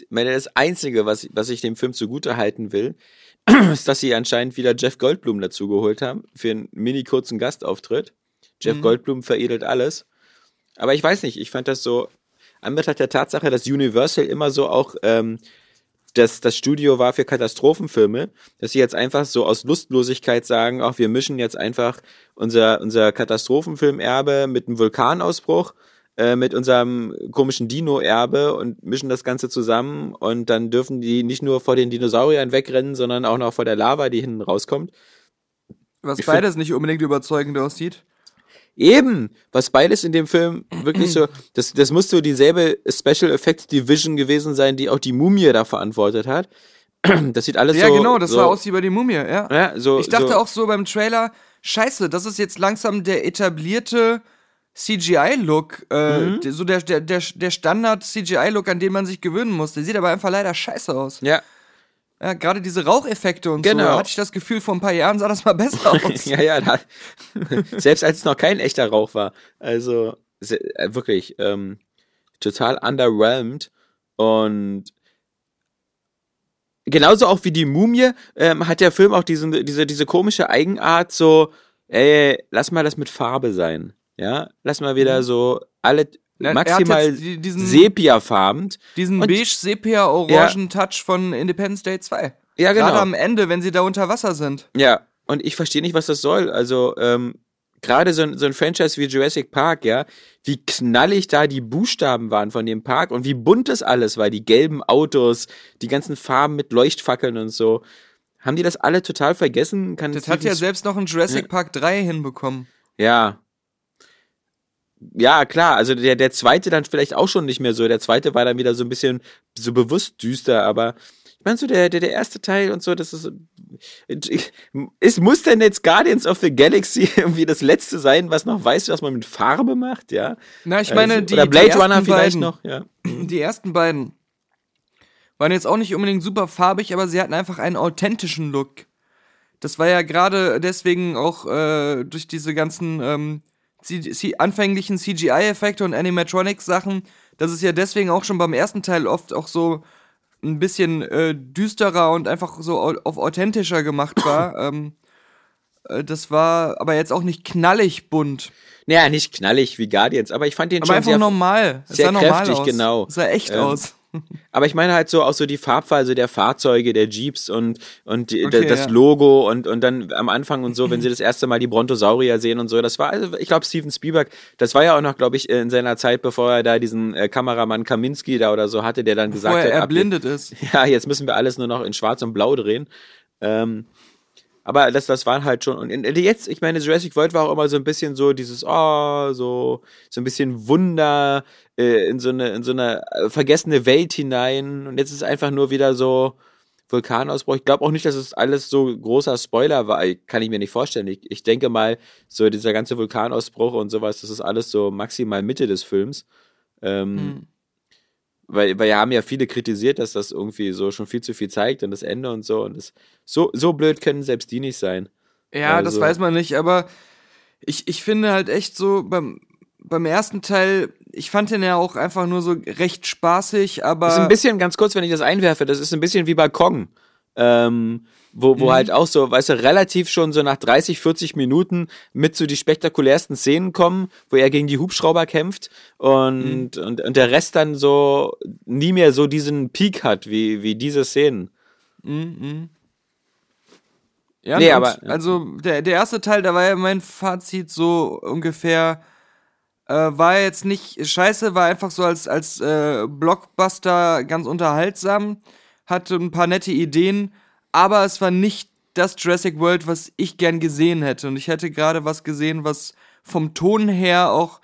meine, das Einzige, was, was ich dem Film zugute halten will, ist, dass sie anscheinend wieder Jeff Goldblum dazugeholt haben für einen mini kurzen Gastauftritt. Jeff Mhm. Goldblum veredelt alles. Aber ich weiß nicht, ich fand das so, anbetracht der Tatsache, dass Universal immer so auch ähm, das, das Studio war für Katastrophenfilme, dass sie jetzt einfach so aus Lustlosigkeit sagen, ach, wir mischen jetzt einfach unser, unser Katastrophenfilmerbe mit einem Vulkanausbruch, äh, mit unserem komischen Dino-Erbe und mischen das Ganze zusammen und dann dürfen die nicht nur vor den Dinosauriern wegrennen, sondern auch noch vor der Lava, die hinten rauskommt. Was Ich beides nicht unbedingt überzeugend aussieht. Eben, was beides in dem Film wirklich so, das, das muss so dieselbe Special Effects Division gewesen sein, die auch die Mumie da verantwortet hat. Das sieht alles ja, so. genau, das so, war aus wie bei die Mumie, ja. Ja, so, Ich dachte so, auch so beim Trailer, scheiße, das ist jetzt langsam der etablierte CGI-Look, äh, Mhm. der- so der, der, der, der Standard-CGI-Look, an den man sich gewöhnen muss. Der sieht aber einfach leider scheiße aus. Ja, Ja, gerade diese Raucheffekte und so, Genau. da hatte ich das Gefühl, vor ein paar Jahren sah das mal besser aus. ja, ja, da, selbst als es noch kein echter Rauch war. Also, äh, wirklich, ähm, total underwhelmed und genauso auch wie die Mumie ähm, hat der Film auch diesen, diese, diese komische Eigenart, so, ey, lass mal das mit Farbe sein. Ja, lass mal wieder so alle Hat maximal diesen- sepiafarben. Diesen Und- beige-sepia-orangen-Touch von Independence Day 2. Ja, Gerade genau. am Ende, wenn sie da unter Wasser sind. Ja, und ich verstehe nicht, was das soll. Also, ähm, gerade so ein, so ein Franchise wie Jurassic Park, ja, wie knallig da die Buchstaben waren von dem Park und wie bunt das alles war, die gelben Autos, die ganzen Farben mit Leuchtfackeln und so. Haben die das alle total vergessen? Kann Das hat ja selbst noch ein Jurassic Ja. Park 3 hinbekommen. Ja. Ja, klar, also der, der zweite dann vielleicht auch schon nicht mehr so. Der zweite war dann wieder so ein bisschen so bewusst düster, aber ich meine so der, der, der erste Teil und so, das ist es muss denn jetzt Guardians of the Galaxy irgendwie das letzte sein, was noch weiß, was man mit Farbe macht, ja? Na, ich meine, Also, die, oder die Blade ersten Runner vielleicht beiden, noch, ja. Die ersten beiden waren jetzt auch nicht unbedingt super farbig, aber sie hatten einfach einen authentischen Look. Das war ja gerade deswegen auch äh, durch diese ganzen ähm, anfänglichen CGI-Effekte und Animatronics-Sachen, dass es ja deswegen auch schon beim ersten Teil oft auch so ein bisschen äh, düsterer und einfach so au- auf authentischer gemacht war. ähm, äh, das war aber jetzt auch nicht knallig bunt. Naja, nicht knallig wie Guardians, aber ich fand den Aber schon einfach sehr, normal. Es sehr sah normal kräftig, aus. genau. Es sah echt Ähm, aus. Aber ich meine halt so auch so die Farbwahl also der Fahrzeuge, der Jeeps und, und die, Okay, das ja. Logo und, und dann am Anfang und so, wenn sie das erste Mal die Brontosaurier sehen und so. Das war, also ich glaube, Steven Spielberg, das war ja auch noch, glaube ich, in seiner Zeit, bevor er da diesen äh, Kameramann Kaminski da oder so hatte, der dann gesagt Vorher hat, ab- erblindet ist. ja, jetzt müssen wir alles nur noch in Schwarz und Blau drehen. Ähm, aber das, das waren halt schon. Und jetzt, ich meine, Jurassic World war auch immer so ein bisschen so dieses, oh, so, so ein bisschen Wunder äh, in so eine, in so eine äh, vergessene Welt hinein. Und jetzt ist einfach nur wieder so Vulkanausbruch. Ich glaube auch nicht, dass es alles so großer Spoiler war. Kann ich mir nicht vorstellen. Ich, ich denke mal, so dieser ganze Vulkanausbruch und sowas, das ist alles so maximal Mitte des Films. Ähm, Hm. Weil, weil ja haben ja viele kritisiert, dass das irgendwie so schon viel zu viel zeigt und das Ende und so. Und das, so, so blöd können selbst die nicht sein. Ja, das Also- weiß man nicht, aber ich, ich finde halt echt so beim, beim ersten Teil, ich fand den ja auch einfach nur so recht spaßig, aber. Das ist ein bisschen, ganz kurz, wenn ich das einwerfe, das ist ein bisschen wie bei Kong. Ähm, wo, wo Mhm. halt auch so, weißt du, relativ schon so nach 30, 40 Minuten mit so die spektakulärsten Szenen kommen, wo er gegen die Hubschrauber kämpft und, Mhm. und, und der Rest dann so nie mehr so diesen Peak hat, wie, wie diese Szenen. Mhm, mhm. Ja, Nee, aber- also der, der erste Teil, da war ja mein Fazit so ungefähr, äh, war jetzt nicht scheiße, war einfach so als, als äh, Blockbuster ganz unterhaltsam, hatte ein paar nette Ideen, aber es war nicht das Jurassic World, was ich gern gesehen hätte. Und ich hätte gerade was gesehen, was vom Ton her auch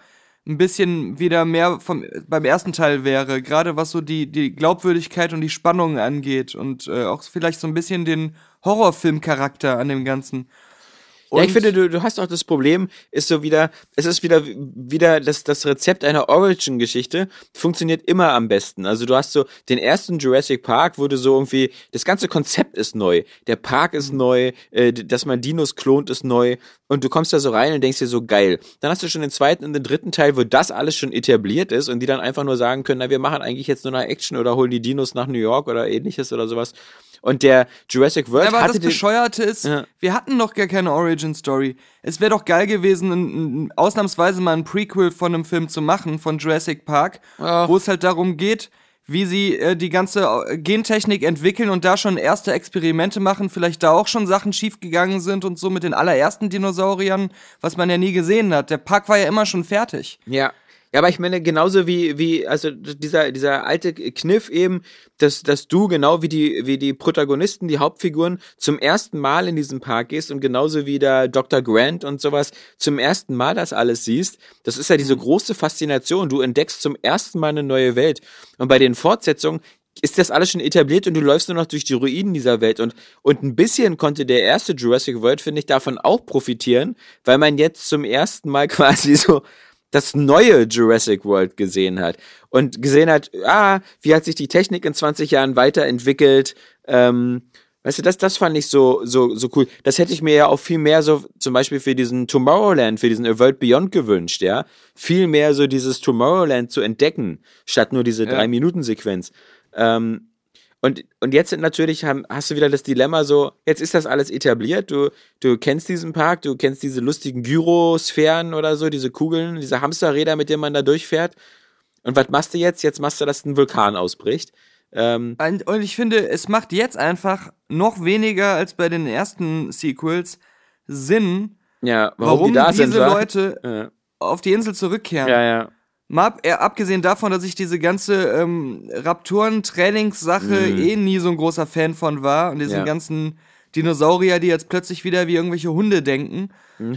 ein bisschen wieder mehr vom, beim ersten Teil wäre, gerade was so die, die Glaubwürdigkeit und die Spannung angeht und äh, auch vielleicht so ein bisschen den Horrorfilmcharakter an dem Ganzen. Ja, ich finde, du, du hast auch das Problem, ist so wieder, es ist wieder, wieder das, das Rezept einer Origin-Geschichte funktioniert immer am besten. Also du hast so den ersten Jurassic Park, wo du so irgendwie, das ganze Konzept ist neu, der Park ist neu, äh, dass man Dinos klont ist neu und du kommst da so rein und denkst dir so geil. Dann hast du schon den zweiten und den dritten Teil, wo das alles schon etabliert ist und die dann einfach nur sagen können, na, wir machen eigentlich jetzt nur noch Action oder holen die Dinos nach New York oder ähnliches oder sowas. Und der Jurassic World Aber hatte das Bescheuerte ist, Ja. wir hatten noch gar keine Origin-Story. Es wäre doch geil gewesen, ein, ein, ausnahmsweise mal ein Prequel von einem Film zu machen, von Jurassic Park, Ja. wo es halt darum geht, wie sie äh, die ganze äh, Gentechnik entwickeln und da schon erste Experimente machen, vielleicht da auch schon Sachen schiefgegangen sind und so mit den allerersten Dinosauriern, was man ja nie gesehen hat. Der Park war ja immer schon fertig. Ja. Ja, aber ich meine, genauso wie, wie, also dieser, dieser alte Kniff eben, dass, dass du genau wie die, wie die Protagonisten, die Hauptfiguren zum ersten Mal in diesen Park gehst und genauso wie der Dr. Grant und sowas zum ersten Mal das alles siehst, das ist ja diese große Faszination. Du entdeckst zum ersten Mal eine neue Welt. Und bei den Fortsetzungen ist das alles schon etabliert und du läufst nur noch durch die Ruinen dieser Welt. Und, und ein bisschen konnte der erste Jurassic World, finde ich, davon auch profitieren, weil man jetzt zum ersten Mal quasi so das neue Jurassic World gesehen hat und gesehen hat, ah, wie hat sich die Technik in 20 Jahren weiterentwickelt, ähm, Weißt du, das, das fand ich so, so, so cool. Das hätte ich mir ja auch viel mehr so, zum Beispiel für diesen Tomorrowland, für diesen A World Beyond gewünscht, ja. Viel mehr so dieses Tomorrowland zu entdecken, statt nur diese Ja. Drei-Minuten-Sequenz. Ähm, und, und jetzt sind natürlich, haben, hast du wieder das Dilemma so, jetzt ist das alles etabliert, du, du kennst diesen Park, du kennst diese lustigen Gyrosphären oder so, diese Kugeln, diese Hamsterräder, mit denen man da durchfährt. Und was machst du jetzt? Jetzt machst du, dass ein Vulkan ausbricht. Ähm, Und und ich finde, es macht jetzt einfach noch weniger als bei den ersten Sequels Sinn, ja, warum, warum, die da diese sind? Leute Ja, auf die Insel zurückkehren. ja. ja. Mal äh, abgesehen davon, dass ich diese ganze ähm, Raptoren-Trainingssache eh nie so ein großer Fan von war und diesen Mhm. Ja. ganzen Dinosaurier, die jetzt plötzlich wieder wie irgendwelche Hunde denken.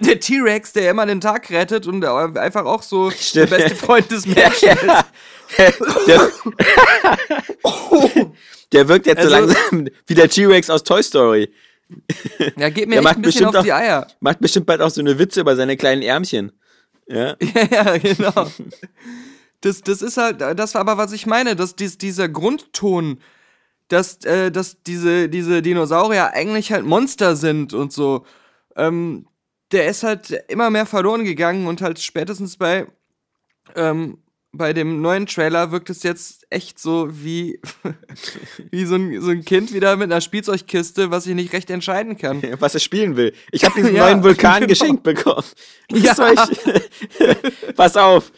der T-Rex, der immer den Tag rettet und einfach auch so Stimmt. der beste Freund des Menschen ist. Ja. Der, der wirkt jetzt so Also- langsam wie der T-Rex aus Toy Story. Ja, geht mir Der echt macht ein bisschen auf auch- die Eier. Macht bestimmt bald auch so eine Witze über seine kleinen Ärmchen. Ja. Ja, genau. Das, das ist halt, das war aber, was ich meine, dass dies, dieser Grundton, dass, äh, dass diese, diese Dinosaurier eigentlich halt Monster sind und so, ähm, der ist halt immer mehr verloren gegangen und halt spätestens bei, ähm, bei dem neuen Trailer wirkt es jetzt echt so wie, wie so ein, so ein Kind wieder mit einer Spielzeugkiste, was ich nicht recht entscheiden kann. Was er spielen will. Ich habe diesen Ja, neuen Vulkan genau. geschenkt bekommen. Was Ja. soll ich? Pass auf.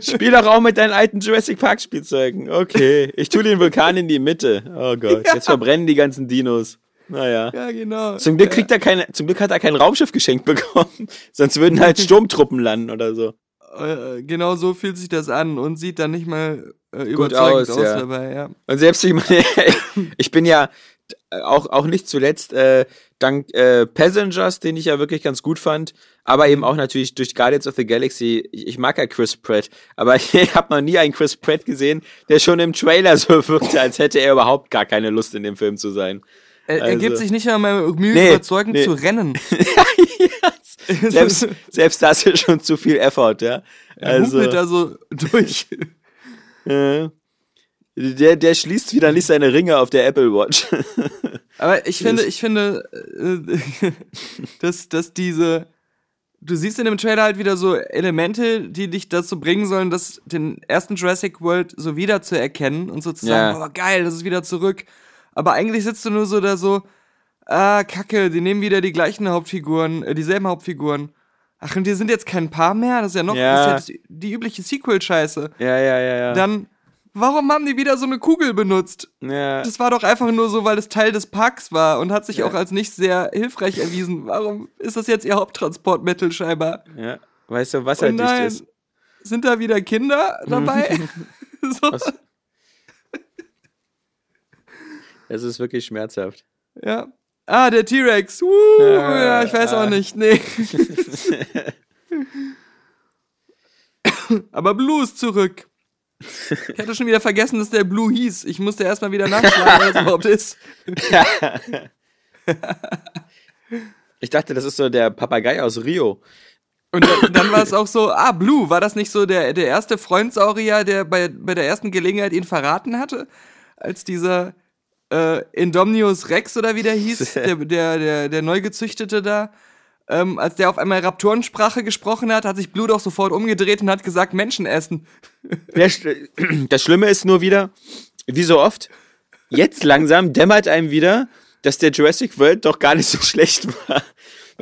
Spiel doch auch mit deinen alten Jurassic Park Spielzeugen. Okay. Ich tue den Vulkan in die Mitte. Oh Gott. Jetzt verbrennen die ganzen Dinos. Naja. Ja, genau. Zum Glück kriegt er keine, zum Glück hat er kein Raumschiff geschenkt bekommen. Sonst würden halt Sturmtruppen landen oder so. Äh, genau so fühlt sich das an und sieht dann nicht mal äh, überzeugend aus, aus, ja. dabei, ja. Und selbst ich meine, ich bin ja auch, auch nicht zuletzt äh, dank äh, Passengers, den ich ja wirklich ganz gut fand, aber eben auch natürlich durch Guardians of the Galaxy. Ich, ich mag ja Chris Pratt, aber ich habe noch nie einen Chris Pratt gesehen, der schon im Trailer so wirkte, als hätte er überhaupt gar keine Lust in dem Film zu sein. Er, er Also- gibt sich nicht einmal Mühe, Nee, überzeugend nee. zu rennen. Selbst, selbst das ist schon zu viel Effort, ja. er Also, humpelt da so durch. der, der schließt wieder nicht seine Ringe auf der Apple Watch. Aber ich finde, ich finde, äh, dass, dass diese, du siehst in dem Trailer halt wieder so Elemente, die dich dazu bringen sollen, das den ersten Jurassic World so wieder zu erkennen und so zu sagen, Ja. oh geil, das ist wieder zurück. Aber eigentlich sitzt du nur so da so, ah, kacke, die nehmen wieder die gleichen Hauptfiguren, äh, dieselben Hauptfiguren. Ach, und die sind jetzt kein Paar mehr? Das ist ja noch, Ja. ist ja die übliche Sequel-Scheiße. ja, ja, ja, ja. Dann, warum haben die wieder so eine Kugel benutzt? ja. Das war doch einfach nur so, weil es Teil des Parks war und hat sich Ja. auch als nicht sehr hilfreich erwiesen. Warum ist das jetzt ihr Haupttransportmittel scheinbar? ja. Weißt du, wasserdicht nein, ist. sind da wieder Kinder dabei? so. Was? Es ist wirklich schmerzhaft. Ja. Ah, der T-Rex. Uh, Ja, ja, ich weiß ah. auch nicht. Nee. Aber Blue ist zurück. Ich hatte schon wieder vergessen, dass der Blue hieß. Ich musste erstmal wieder nachschlagen, was das überhaupt ist. Ich dachte, das ist so der Papagei aus Rio. Und dann, dann war es auch so, ah, Blue, war das nicht so der, der erste Freundsaurier, der bei, bei der ersten Gelegenheit ihn verraten hatte? Als dieser äh, Indominus Rex oder wie der hieß, der, der, der, der Neugezüchtete da, ähm, als der auf einmal Raptorensprache gesprochen hat, hat sich Blue doch sofort umgedreht und hat gesagt, Menschen essen. Das Schlimme ist nur wieder, wie so oft, jetzt langsam dämmert einem wieder, dass der Jurassic World doch gar nicht so schlecht war.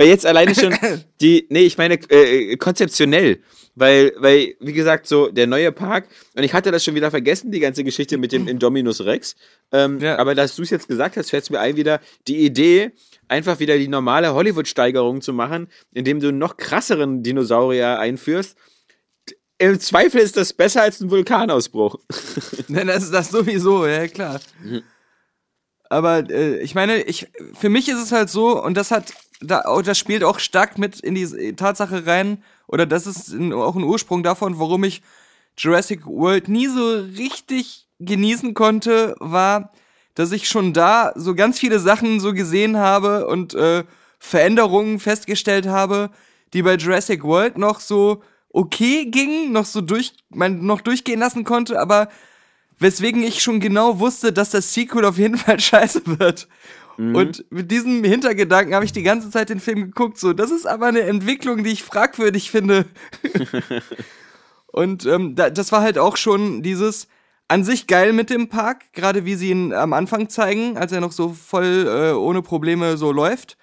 Weil jetzt alleine schon die, nee, ich meine äh, konzeptionell, weil, weil, wie gesagt, so der neue Park, und ich hatte das schon wieder vergessen, die ganze Geschichte mit dem Indominus Rex, ähm, Ja. aber dass du es jetzt gesagt hast, fällt es mir ein wieder, die Idee, einfach wieder die normale Hollywood-Steigerung zu machen, indem du einen noch krasseren Dinosaurier einführst, im Zweifel ist das besser als ein Vulkanausbruch. Denn das ist das sowieso, ja klar. Aber äh, ich meine, ich, für mich ist es halt so, und das hat, da, oh, das spielt auch stark mit in die Tatsache rein, oder das ist auch ein Ursprung davon, warum ich Jurassic World nie so richtig genießen konnte, war, dass ich schon da so ganz viele Sachen so gesehen habe und äh, Veränderungen festgestellt habe, die bei Jurassic World noch so okay gingen, noch so durch, man noch durchgehen lassen konnte, aber weswegen ich schon genau wusste, dass das Sequel auf jeden Fall scheiße wird. Und mit diesem Hintergedanken habe ich die ganze Zeit den Film geguckt. So, das ist aber eine Entwicklung, die ich fragwürdig finde. Und ähm, da, das war halt auch schon dieses an sich geil mit dem Park, gerade wie sie ihn am Anfang zeigen, als er noch so voll äh, ohne Probleme so läuft.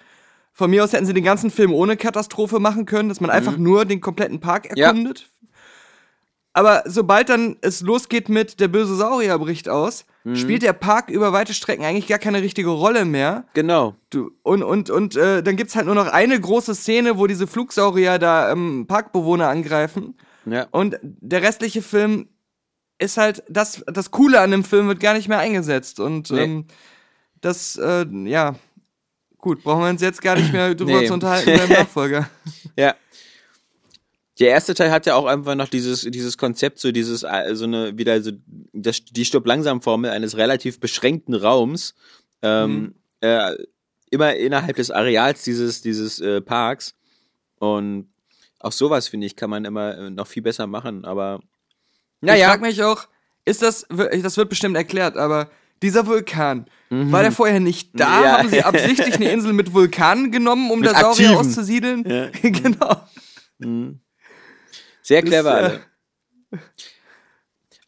Von mir aus hätten sie den ganzen Film ohne Katastrophe machen können, dass man einfach nur den kompletten Park Ja. erkundet. Aber sobald dann es losgeht mit der böse Saurier bricht aus, spielt der Park über weite Strecken eigentlich gar keine richtige Rolle mehr. Genau. Du, und und, und äh, dann gibt's halt nur noch eine große Szene, wo diese Flugsaurier da ähm, Parkbewohner angreifen. Ja. Und der restliche Film ist halt, das, das Coole an dem Film wird gar nicht mehr eingesetzt. Und Nee. ähm, das, äh, ja, gut, brauchen wir uns jetzt gar nicht mehr drüber Nee. zu unterhalten beim Nachfolger. Ja. Der erste Teil hat ja auch einfach noch dieses, dieses Konzept, so dieses, äh, so eine, wieder so, das, die Stopp-Langsam-Formel eines relativ beschränkten Raums, ähm, äh, immer innerhalb des Areals dieses, dieses äh, Parks. Und auch sowas, finde ich, kann man immer äh, noch viel besser machen, aber, Ich naja, frag mich auch, ist das, das wird bestimmt erklärt, aber dieser Vulkan, war der vorher nicht da? Mhm. Ja. Haben sie absichtlich eine Insel mit Vulkanen genommen, um Mit da Saurier auszusiedeln? Ja. genau. Sehr clever. äh, alle.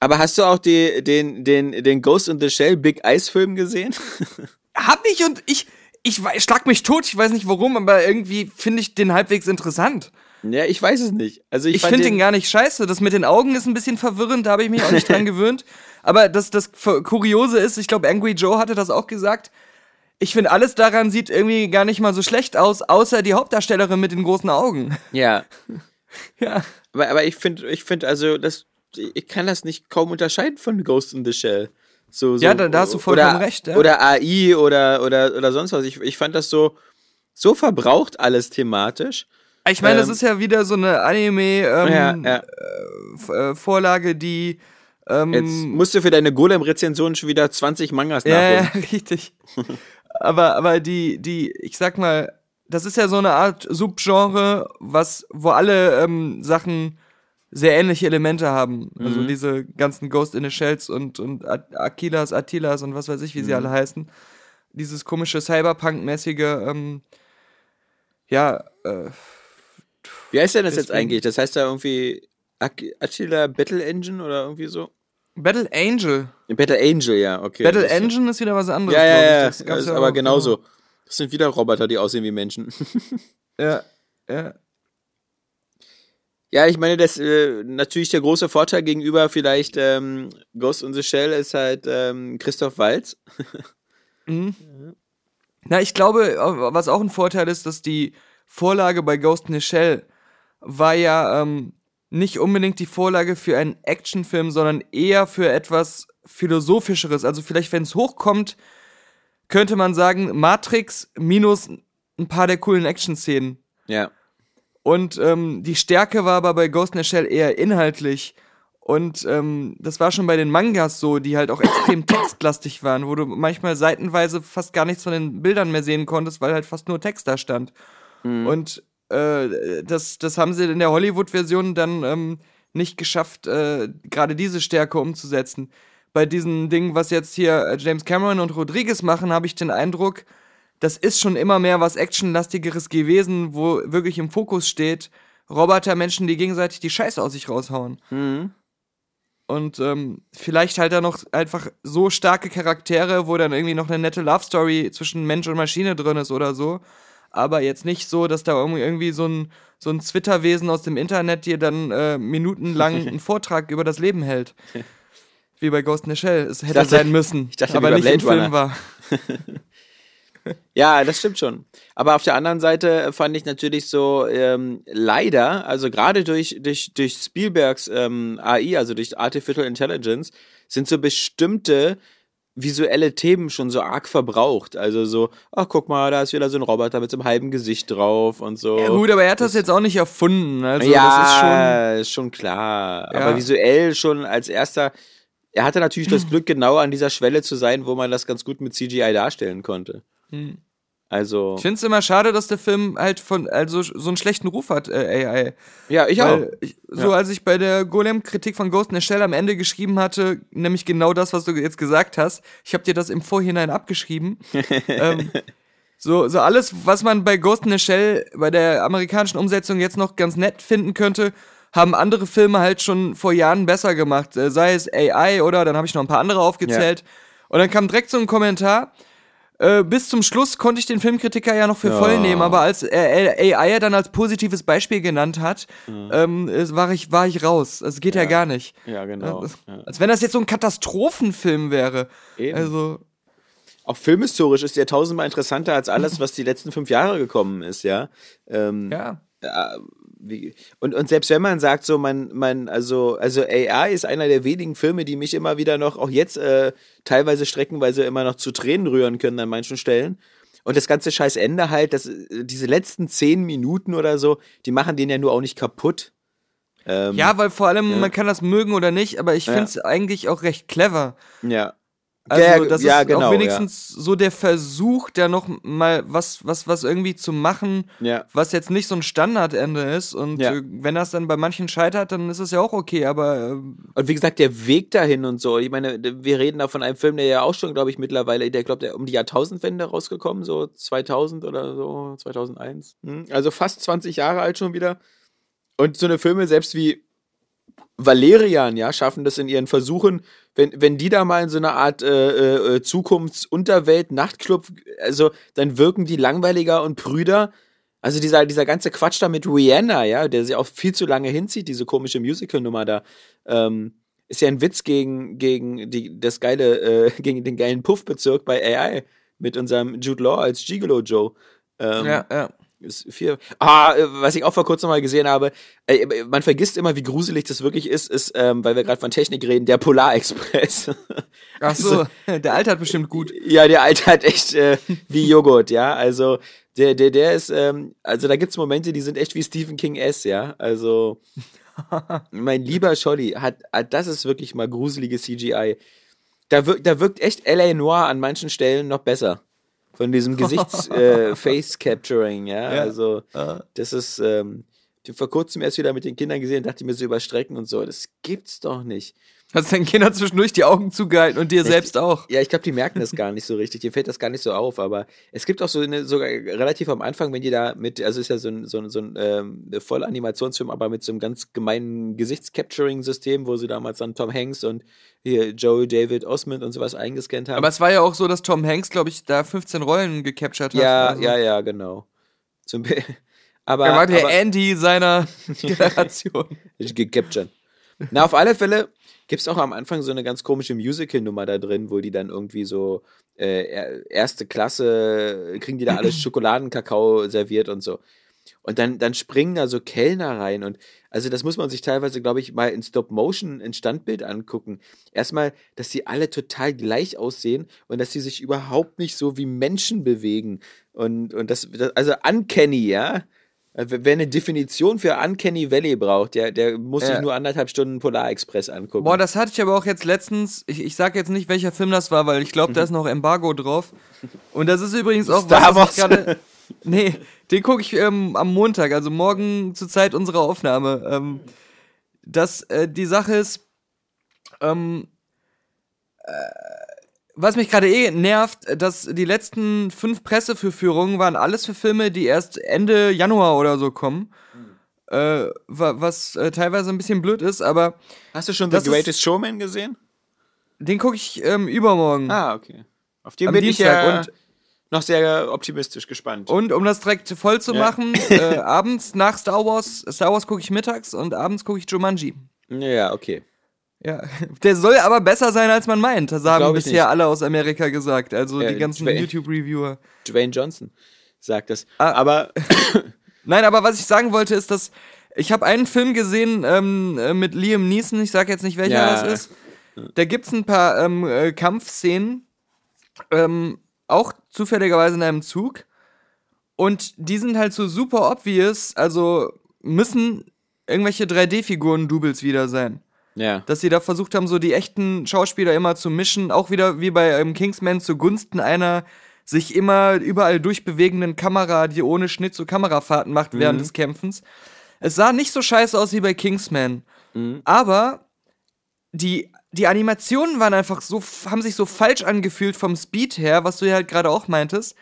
Aber hast du auch die, den, den, den Ghost in the Shell Big Ice Film gesehen? Hab ich und ich, ich schlag mich tot, ich weiß nicht warum, aber irgendwie finde ich den halbwegs interessant. Ja, ich weiß es nicht. Also ich, Ich finde den- gar nicht scheiße. Das mit den Augen ist ein bisschen verwirrend, da habe ich mich auch nicht dran gewöhnt. Aber das, das Kuriose ist, ich glaube, Angry Joe hatte das auch gesagt. Ich finde, alles daran sieht irgendwie gar nicht mal so schlecht aus, außer die Hauptdarstellerin mit den großen Augen. Ja, Ja. aber, aber ich finde, ich finde, also das, ich kann das nicht kaum unterscheiden von Ghost in the Shell. So, so, Ja, da- da hast du vollkommen oder, recht, ja. Oder AI oder, oder, oder sonst was. Ich, ich fand das so, so verbraucht alles thematisch. Ich meine, das Ähm, ist ja wieder so eine Anime-Vorlage, ja, ja. äh, Vorlage, die. Ähm, Jetzt musst du für deine Golem-Rezension schon wieder 20 Mangas Ja, ja, nachholen. richtig. aber, aber die, die, ich sag mal, das ist ja so eine Art Subgenre, was, wo alle ähm, Sachen sehr ähnliche Elemente haben. Also Mhm. diese ganzen Ghost in the Shells und, und Akilas, Attilas und was weiß ich, wie Mhm. sie alle heißen. Dieses komische Cyberpunk-mäßige, ähm, ja, äh, Wie heißt denn das jetzt eigentlich? Das heißt da irgendwie Attila Battle Engine oder irgendwie so? Battle Angel. Battle Angel, ja, okay. Battle Engine ist wieder was anderes, Ja, ja, ja, Das gab's ist ja aber genauso. Das sind wieder Roboter, die aussehen wie Menschen. Ja, ja. Ja, ich meine, das äh, natürlich der große Vorteil gegenüber vielleicht ähm, Ghost in the Shell ist halt ähm, Christoph Waltz. Mhm. Na, ich glaube, äh, was auch ein Vorteil ist, dass die Vorlage bei Ghost in the Shell war ja ähm, nicht unbedingt die Vorlage für einen Actionfilm, sondern eher für etwas philosophischeres. Also vielleicht, wenn es hochkommt, könnte man sagen, Matrix minus ein paar der coolen Action-Szenen. Ja. Und ähm, die Stärke war aber bei Ghost in the Shell eher inhaltlich. Und ähm, das war schon bei den Mangas so, die halt auch extrem textlastig waren, wo du manchmal seitenweise fast gar nichts von den Bildern mehr sehen konntest, weil halt fast nur Text da stand. Und äh, das, das haben sie in der Hollywood-Version dann ähm, nicht geschafft, äh, gerade diese Stärke umzusetzen. Bei diesen Dingen, was jetzt hier äh, James Cameron und Rodriguez machen, habe ich den Eindruck, das ist schon immer mehr was Actionlastigeres gewesen, wo wirklich im Fokus steht, Robotermenschen, die gegenseitig die Scheiße aus sich raushauen. Mhm. Und ähm, vielleicht halt da noch einfach so starke Charaktere, wo dann irgendwie noch eine nette Love Story zwischen Mensch und Maschine drin ist oder so. Aber jetzt nicht so, dass da irgendwie, irgendwie so ein, so ein Twitter-Wesen aus dem Internet dir dann äh, minutenlang einen Vortrag über das Leben hält. Wie bei Ghost in the Shell. Es hätte dachte- sein müssen, ich dachte, aber nicht im Film war. Ja, das stimmt schon. Aber auf der anderen Seite fand ich natürlich so ähm, leider, also gerade durch, durch, durch Spielbergs ähm, AI, also durch Artificial Intelligence, sind so bestimmte visuelle Themen schon so arg verbraucht. Also so, ach guck mal, da ist wieder so ein Roboter mit so einem halben Gesicht drauf und so. Ja, gut, aber er hat das jetzt auch nicht erfunden. Also, ja, das ist schon. ist schon klar. Ja. Aber visuell schon als erster. Er hatte natürlich das Glück, genau an dieser Schwelle zu sein, wo man das ganz gut mit CGI darstellen konnte. Hm. Also, Ich finde es immer schade, dass der Film halt von, also so einen schlechten Ruf hat, äh, AI. ja, ich auch. Ich, so als ich bei der Golem-Kritik von Ghost in the Shell am Ende geschrieben hatte, nämlich genau das, was du jetzt gesagt hast, ich habe dir das im Vorhinein abgeschrieben. ähm, so, so alles, was man bei Ghost in the Shell bei der amerikanischen Umsetzung jetzt noch ganz nett finden könnte, haben andere Filme halt schon vor Jahren besser gemacht. Äh, sei es AI oder dann habe ich noch ein paar andere aufgezählt. Und dann kam direkt so ein Kommentar. Äh, bis zum Schluss konnte ich den Filmkritiker ja noch für voll nehmen, aber als er AI dann als positives Beispiel genannt hat, ähm, es war, ich, war ich raus. Es geht ja. gar nicht. Ja, genau. Das- Ja. Als wenn das jetzt so ein Katastrophenfilm wäre. Eben. Also, Auch filmhistorisch ist der tausendmal interessanter als alles, was die letzten fünf Jahre gekommen ist, ja. Ähm, ja. Wie, und, und selbst wenn man sagt, so man, man, also, also AI ist einer der wenigen Filme, die mich immer wieder noch, auch jetzt äh, teilweise streckenweise immer noch zu Tränen rühren können an manchen Stellen. Und das ganze scheiß Ende halt, das, äh, diese letzten zehn Minuten oder so, die machen den ja nur auch nicht kaputt. Ähm, ja, weil vor allem, ja. man kann das mögen oder nicht, aber ich Ja. finde es eigentlich auch recht clever. ja. Also, ja, das ja, ist genau, auch wenigstens so der Versuch, da noch mal was, was, was irgendwie zu machen, Ja. was jetzt nicht so ein Standardende ist. Und Ja. äh, wenn das dann bei manchen scheitert, dann ist es ja auch okay, aber ähm, Und wie gesagt, der Weg dahin und so. Ich meine, wir reden da von einem Film, der ja auch schon, glaube ich, mittlerweile, der glaube der um die Jahrtausendwende rausgekommen, so 2000 oder so, 2001. Hm, Also fast 20 Jahre alt schon wieder. Und so eine Filme, selbst wie Valerian, ja, schaffen das in ihren Versuchen, wenn, wenn die da mal in so eine Art äh, äh, Zukunftsunterwelt, Nachtclub, also dann wirken die langweiliger und prüder Also dieser, dieser ganze Quatsch da mit Rihanna, ja, der sich auch viel zu lange hinzieht, diese komische Musical-Nummer da, ähm, ist ja ein Witz gegen, gegen die, das geile, äh, gegen den geilen Puffbezirk bei AI mit unserem Jude Law als Gigolo Joe. Ähm, Ja, ja. Ist viel. Ah, äh, was ich auch vor kurzem mal gesehen habe, äh, man vergisst immer, wie gruselig das wirklich ist, ist, ähm, weil wir gerade von Technik reden, der Polarexpress. Ach so, der Alte hat bestimmt gut. Ja, der Alte hat echt äh, wie Joghurt, ja. Also der, der, der ist, ähm, also da gibt's Momente, die sind echt wie Stephen King S, ja. Also mein lieber Scholli, hat, hat, das ist wirklich mal gruselige CGI. Da wirkt, da wirkt echt L.A. Noir an manchen Stellen noch besser. Von diesem Gesichts-Face-Capturing, ja? Ja. Also, Ah. das ist, ähm, ich vor kurzem erst wieder mit den Kindern gesehen, dachte mir so überstrecken und so, das gibt's doch nicht. Hast deinen Kindern zwischendurch die Augen zugehalten und dir selbst auch. Ja, ich glaube, die merken das gar nicht so richtig. Denen fällt das gar nicht so auf. Aber es gibt auch so eine, sogar relativ am Anfang, wenn die da mit, also ist ja so ein, so ein, so ein ähm, voller Animationsfilm, aber mit so einem ganz gemeinen Gesichtscapturing-System, wo sie damals dann Tom Hanks und hier Joey David Osmond und sowas eingescannt haben. Aber es war ja auch so, dass Tom Hanks, glaube ich, da 15 Rollen gecaptured hat. ja, Also, ja, ja, genau. Zum, Be- aber, Er war der aber, Andy seiner Generation. gecaptured. Na, auf alle Fälle gibt es auch am Anfang so eine ganz komische Musical-Nummer da drin, wo die dann irgendwie so äh, er- erste Klasse, kriegen die da alles Schokoladenkakao serviert und so. Und dann, dann springen da so Kellner rein und also das muss man sich teilweise, glaube ich, mal in Stop-Motion ein Standbild angucken. Erstmal, dass die alle total gleich aussehen und dass sie sich überhaupt nicht so wie Menschen bewegen. Und, und das, das also uncanny, ja. Also Wer eine Definition für Uncanny Valley braucht, der, der muss sich Ja. nur anderthalb Stunden Polarexpress angucken. Boah, das hatte ich aber auch jetzt letztens. Ich, ich sag jetzt nicht, welcher Film das war, weil ich glaube, da ist noch Embargo drauf. Und das ist übrigens auch Star was, was gerade. Nee, den gucke ich ähm, am Montag, also morgen zur Zeit unserer Aufnahme. Ähm, dass äh, die Sache ist, ähm, äh, was mich gerade eh nervt, dass die letzten fünf Presseverführungen waren alles für Filme, die erst Ende Januar oder so kommen. Äh, wa- was äh, teilweise ein bisschen blöd ist, aber Hast du schon The ist- Greatest Showman gesehen? den gucke ich ähm, übermorgen. Ah, okay. Auf den Am bin ich Dienstag ja und- noch sehr optimistisch gespannt. Und um das direkt voll zu Ja. machen, äh, abends nach Star Wars, Star Wars gucke ich mittags und abends gucke ich Jumanji. ja, okay. Ja, der soll aber besser sein, als man meint. Das haben bisher nicht. alle aus Amerika gesagt. Also Ja, die ganzen YouTube-Reviewer. Dwayne Johnson sagt das. Ah. Aber Nein, aber was ich sagen wollte, ist, dass ich habe einen Film gesehen ähm, äh, mit Liam Neeson. Ich sag jetzt nicht, welcher Ja. das ist. Da gibt's ein paar ähm, äh, Kampfszenen, ähm, auch zufälligerweise in einem Zug. Und die sind halt so super obvious, also müssen irgendwelche 3D-Figuren-Doubles wieder sein. Ja. Dass sie da versucht haben, so die echten Schauspieler immer zu mischen, auch wieder wie bei ähm, Kingsman zugunsten einer sich immer überall durchbewegenden Kamera, die ohne Schnitt so Kamerafahrten macht während des Kämpfens. Es sah nicht so scheiße aus wie bei Kingsman, aber die, die Animationen waren einfach so, haben sich so falsch angefühlt vom Speed her, was du ja halt gerade auch meintest.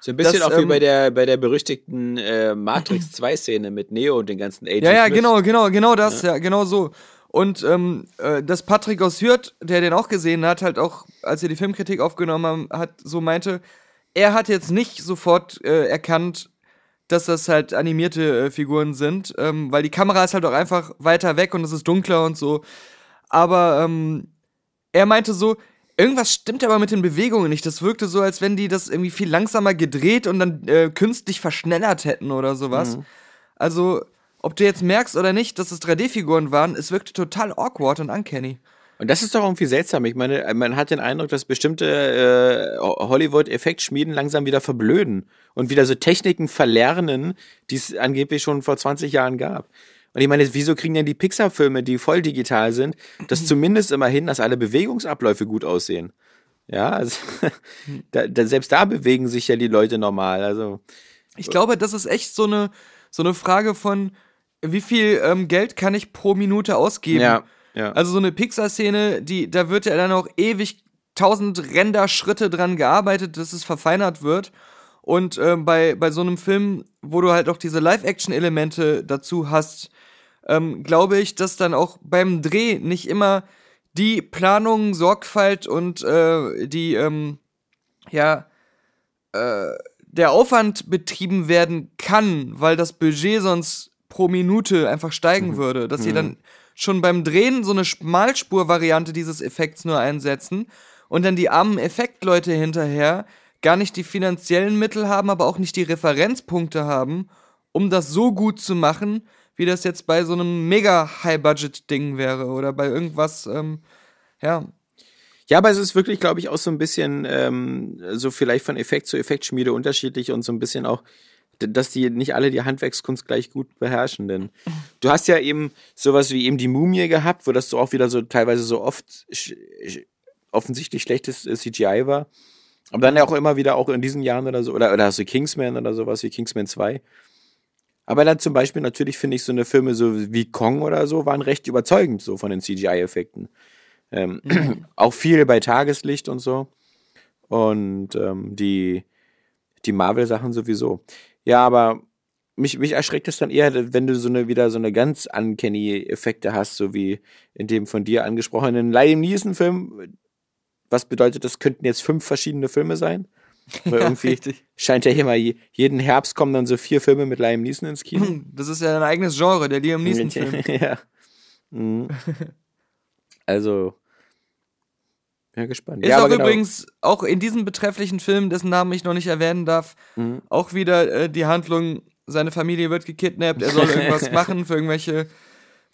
So ein bisschen Das, auch wie ähm, bei der, bei der berüchtigten äh, Matrix 2-Szene mit Neo und den ganzen Agents. Ja, ja, Smith. genau, genau, genau das, ja, genau so. Und ähm, äh, dass Patrick aus Hürth, der den auch gesehen hat, halt auch, als er die Filmkritik aufgenommen haben, hat, so meinte, er hat jetzt nicht sofort äh, erkannt, dass das halt animierte äh, Figuren sind, ähm, weil die Kamera ist halt auch einfach weiter weg und es ist dunkler und so. Aber ähm, er meinte so, irgendwas stimmt aber mit den Bewegungen nicht. Das wirkte so, als wenn die das irgendwie viel langsamer gedreht und dann äh, künstlich verschnellert hätten oder sowas. Also, ob du jetzt merkst oder nicht, dass es 3D-Figuren waren, es wirkte total awkward und uncanny. Und das ist doch irgendwie seltsam. Ich meine, man hat den Eindruck, dass bestimmte äh, Hollywood-Effektschmieden langsam wieder verblöden und wieder so Techniken verlernen, die es angeblich schon vor 20 Jahren gab. Und ich meine, wieso kriegen denn die Pixar-Filme, die voll digital sind, das zumindest immer hin, dass alle Bewegungsabläufe gut aussehen? Ja, also da, da, selbst da bewegen sich ja die Leute normal. Also Ich glaube, das ist echt so eine, so eine Frage von, wie viel ähm, Geld kann ich pro Minute ausgeben? ja, ja. Also so eine Pixar-Szene, die, da wird ja dann auch ewig tausend Render-Schritte dran gearbeitet, dass es verfeinert wird. Und ähm, bei, bei so einem Film, wo du halt auch diese Live-Action-Elemente dazu hast, ähm, glaube ich, dass dann auch beim Dreh nicht immer die Planung, Sorgfalt und äh, die, ähm, ja, äh, der Aufwand betrieben werden kann, weil das Budget sonst pro Minute einfach steigen würde, dass sie dann schon beim Drehen so eine Schmalspur-Variante dieses Effekts nur einsetzen und dann die armen Effektleute hinterher gar nicht die finanziellen Mittel haben, aber auch nicht die Referenzpunkte haben, um das so gut zu machen, wie das jetzt bei so einem mega High-Budget-Ding wäre oder bei irgendwas, ähm, ja. Ja, aber es ist wirklich, glaube ich, auch so ein bisschen ähm, so vielleicht von Effekt zu Effektschmiede unterschiedlich und so ein bisschen auch, dass die nicht alle die Handwerkskunst gleich gut beherrschen. Denn du hast ja eben sowas wie eben die Mumie gehabt, wo das so auch wieder so teilweise so oft sch offensichtlich schlechtes äh, CGI war. Aber dann ja auch immer wieder auch in diesen Jahren oder so, oder, oder hast du Kingsman oder sowas wie Kingsman 2. Aber dann zum Beispiel natürlich finde ich so eine Filme so wie Kong oder so waren recht überzeugend so von den CGI-Effekten. Ähm, auch viel bei Tageslicht und so. Und ähm, die, die Marvel-Sachen sowieso. Ja, aber mich, mich erschreckt es dann eher, wenn du so eine wieder so eine ganz uncanny Effekte hast, so wie in dem von dir angesprochenen Liam Neeson-Film. Was bedeutet, das könnten jetzt fünf verschiedene Filme sein? Weil irgendwie richtig. scheint ja hier mal je- jeden Herbst kommen dann so vier Filme mit Liam Neeson ins Kino. Das ist ja ein eigenes Genre, der Liam Neeson-Film. ja. Mhm. Also, ja, gespannt. Ist ja, auch genau. übrigens auch in diesem betrefflichen Film, dessen Namen ich noch nicht erwähnen darf, Mhm. auch wieder äh, die Handlung, seine Familie wird gekidnappt, er soll irgendwas machen für irgendwelche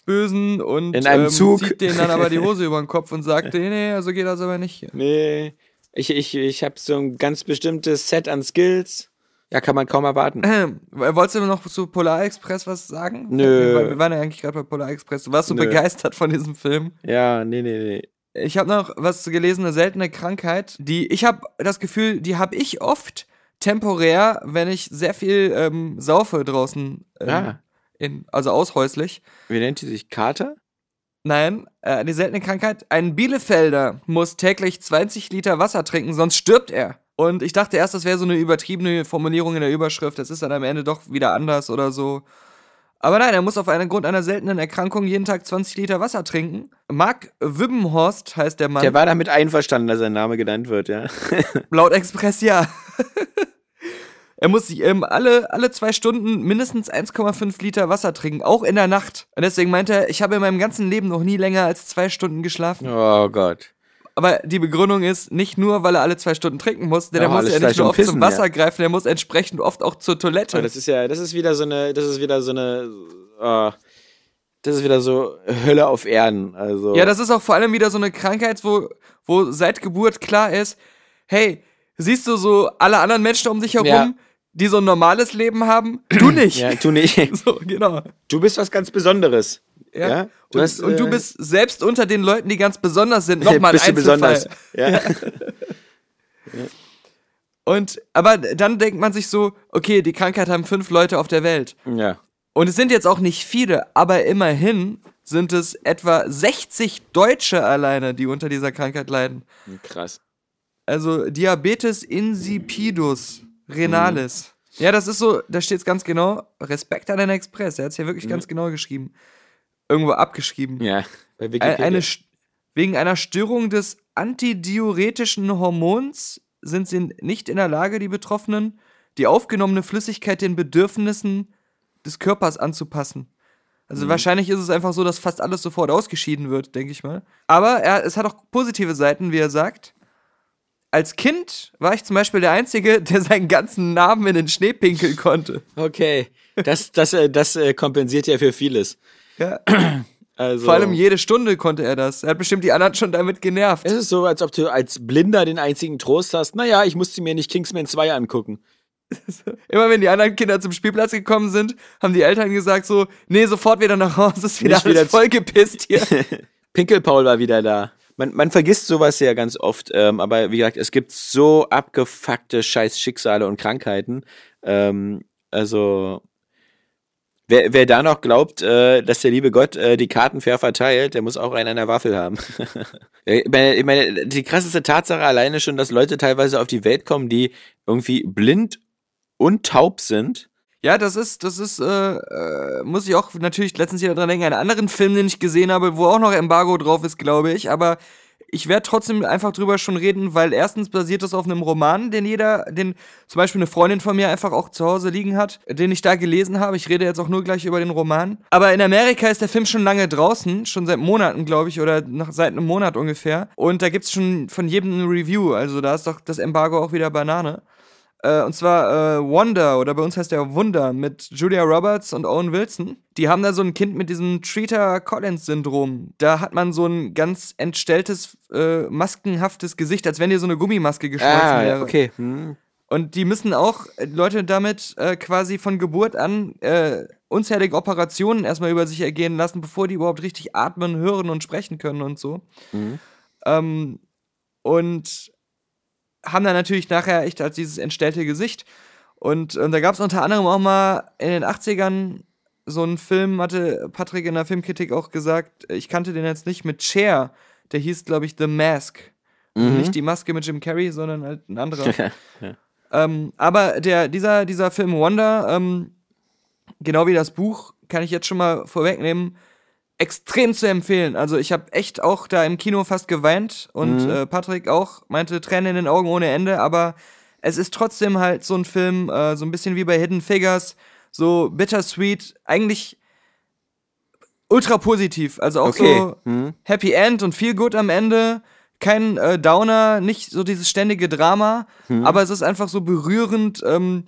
Bösen und In einem ähm, Zug. zieht denen dann aber die Hose über den Kopf und sagt, nee, nee, also geht das aber nicht hier. Nee, ich, ich, ich habe so ein ganz bestimmtes Set an Skills. Ja, kann man kaum erwarten. Ähm, wolltest du noch zu Polar Express was sagen? Nö. Wir, wir waren ja eigentlich gerade bei Polar Express. Du warst so Nö. begeistert von diesem Film. Ja, nee, nee, nee. Ich habe noch was gelesen, eine seltene Krankheit, die ich habe das Gefühl, die habe ich oft temporär, wenn ich sehr viel ähm, saufe draußen, ähm, Ah. in, also aushäuslich. Wie nennt die sich? Kater? Nein, äh, die seltene Krankheit. Ein Bielefelder muss täglich 20 Liter Wasser trinken, sonst stirbt er. Und ich dachte erst, das wäre so eine übertriebene Formulierung in der Überschrift. Das ist dann am Ende doch wieder anders oder so. Aber nein, er muss auf einen Grund einer seltenen Erkrankung jeden Tag 20 Liter Wasser trinken. Mark Wibbenhorst heißt der Mann. Der war damit einverstanden, dass sein Name genannt wird, ja. Laut Express ja. er muss sich ähm, alle, alle zwei Stunden mindestens 1,5 Liter Wasser trinken, auch in der Nacht. Und deswegen meinte er, ich habe in meinem ganzen Leben noch nie länger als zwei Stunden geschlafen. Oh Gott. Aber die Begründung ist nicht nur, weil er alle zwei Stunden trinken muss, denn Ja, er muss ja nicht nur oft Stunden zum pissen, Wasser ja. greifen, er muss entsprechend oft auch zur Toilette. Aber das ist ja, das ist wieder so eine, das ist wieder so eine, äh, das ist wieder so Hölle auf Erden. Also. Ja, das ist auch vor allem wieder so eine Krankheit, wo, wo seit Geburt klar ist, hey, siehst du so alle anderen Menschen um dich herum, Ja. die so ein normales Leben haben? Du nicht. ja, tu nicht. So, genau. Du bist was ganz Besonderes. Ja. Ja, du und, hast, und du äh, bist selbst unter den Leuten, die ganz besonders sind, nochmal ein bist du Einzelfall. besonders. Ja. Und, aber dann denkt man sich so, okay, die Krankheit haben fünf Leute auf der Welt. ja. Und es sind jetzt auch nicht viele, aber immerhin sind es etwa 60 Deutsche alleine, die unter dieser Krankheit leiden. Krass. Also Diabetes insipidus renalis. Ja, das ist so, da steht es ganz genau, Respekt an den Express, er hat es hier wirklich ganz genau geschrieben. Irgendwo abgeschrieben. Ja. Bei Wikipedia. Eine, wegen einer Störung des antidiuretischen Hormons sind sie nicht in der Lage, die Betroffenen, die aufgenommene Flüssigkeit den Bedürfnissen des Körpers anzupassen. Also wahrscheinlich ist es einfach so, dass fast alles sofort ausgeschieden wird, denke ich mal. Aber er, es hat auch positive Seiten, wie er sagt. Als Kind war ich zum Beispiel der Einzige, der seinen ganzen Namen in den Schnee pinkeln konnte. Okay. Das, das, äh, das äh, kompensiert ja für vieles. Ja. Also, Vor allem jede Stunde konnte er das. Er hat bestimmt die anderen schon damit genervt. es ist so, als ob du als Blinder den einzigen Trost hast. Naja, ich musste mir nicht Kingsman 2 angucken. Immer wenn die anderen Kinder zum Spielplatz gekommen sind, haben die Eltern gesagt so, nee, sofort wieder nach Hause, ist wieder Nicht alles wieder vollgepisst hier. Pinkelpaul war wieder da. Man, man vergisst sowas ja ganz oft, ähm, aber wie gesagt, es gibt so abgefuckte scheiß Schicksale und Krankheiten. Ähm, also, wer, wer da noch glaubt, äh, dass der liebe Gott äh, die Karten fair verteilt, der muss auch einen an der Waffel haben. ich, meine, ich meine, die krasseste Tatsache alleine schon, dass Leute teilweise auf die Welt kommen, die irgendwie blind und taub sind. Ja, das ist, das ist, äh, äh, muss ich auch natürlich letztens wieder dran denken, einen anderen Film, den ich gesehen habe, wo auch noch Embargo drauf ist, glaube ich, aber ich werde trotzdem einfach drüber schon reden, weil erstens basiert das auf einem Roman, den jeder, den zum Beispiel eine Freundin von mir einfach auch zu Hause liegen hat, den ich da gelesen habe. Ich rede jetzt auch nur gleich über den Roman. Aber in Amerika ist der Film schon lange draußen, schon seit Monaten, glaube ich, oder nach, seit einem Monat ungefähr. Und da gibt es schon von jedem ein Review. Also da ist doch das Embargo auch wieder Banane. Äh, und zwar äh, Wonder, oder bei uns heißt der Wunder, mit Julia Roberts und Owen Wilson. Die haben da so ein Kind mit diesem Treater-Collins-Syndrom. Da hat man so ein ganz entstelltes, äh, maskenhaftes Gesicht, als wenn dir so eine Gummimaske geschmolzen Ah, wäre. okay. Hm. Und die müssen auch äh, Leute damit äh, quasi von Geburt an äh, unzählige Operationen erstmal über sich ergehen lassen, bevor die überhaupt richtig atmen, hören und sprechen können und so. Mhm. Ähm, und haben dann natürlich nachher echt als dieses entstellte Gesicht. Und, und da gab es unter anderem auch mal in den 80ern so einen Film, hatte Patrick in der Filmkritik auch gesagt, ich kannte den jetzt nicht, mit Cher. Der hieß, glaube ich, The Mask. Also Mhm. nicht die Maske mit Jim Carrey, sondern halt ein anderer. Ja. Ähm, aber der, dieser, dieser Film Wonder, ähm, genau wie das Buch, kann ich jetzt schon mal vorwegnehmen, extrem zu empfehlen. Also ich habe echt auch da im Kino fast geweint und Mhm. äh, Patrick auch meinte Tränen in den Augen ohne Ende, aber es ist trotzdem halt so ein Film, äh, so ein bisschen wie bei Hidden Figures, so bittersweet, eigentlich ultra positiv. Also auch Okay. so Hm. Happy End und viel gut am Ende. Kein äh, Downer, nicht so dieses ständige Drama, aber es ist einfach so berührend, ähm,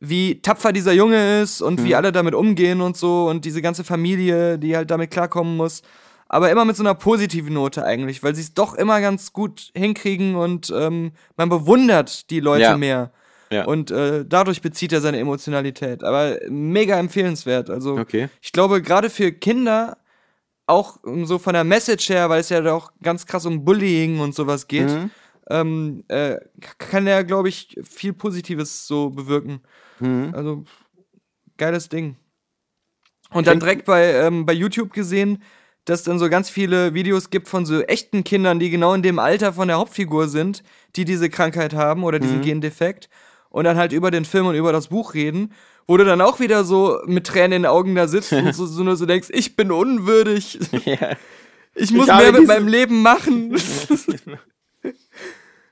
wie tapfer dieser Junge ist und wie alle damit umgehen und so und diese ganze Familie, die halt damit klarkommen muss. Aber immer mit so einer positiven Note eigentlich, weil sie es doch immer ganz gut hinkriegen und ähm, man bewundert die Leute Ja. mehr. Ja. Und äh, dadurch bezieht er seine Emotionalität. Aber mega empfehlenswert. Also Okay. ich glaube, gerade für Kinder, auch ähm, so von der Message her, weil es ja auch ganz krass um Bullying und sowas geht, Mhm. Ähm, äh, kann er, glaube ich, viel Positives so bewirken. Mhm. Also, geiles Ding. Und dann direkt bei, ähm, bei YouTube gesehen, dass dann so ganz viele Videos gibt von so echten Kindern, die genau in dem Alter von der Hauptfigur sind, die diese Krankheit haben oder diesen Gendefekt und dann halt über den Film und über das Buch reden, wo du dann auch wieder so mit Tränen in den Augen da sitzt und so, so nur so denkst, ich bin unwürdig, Ja. ich muss habe mehr mit meinem Leben machen.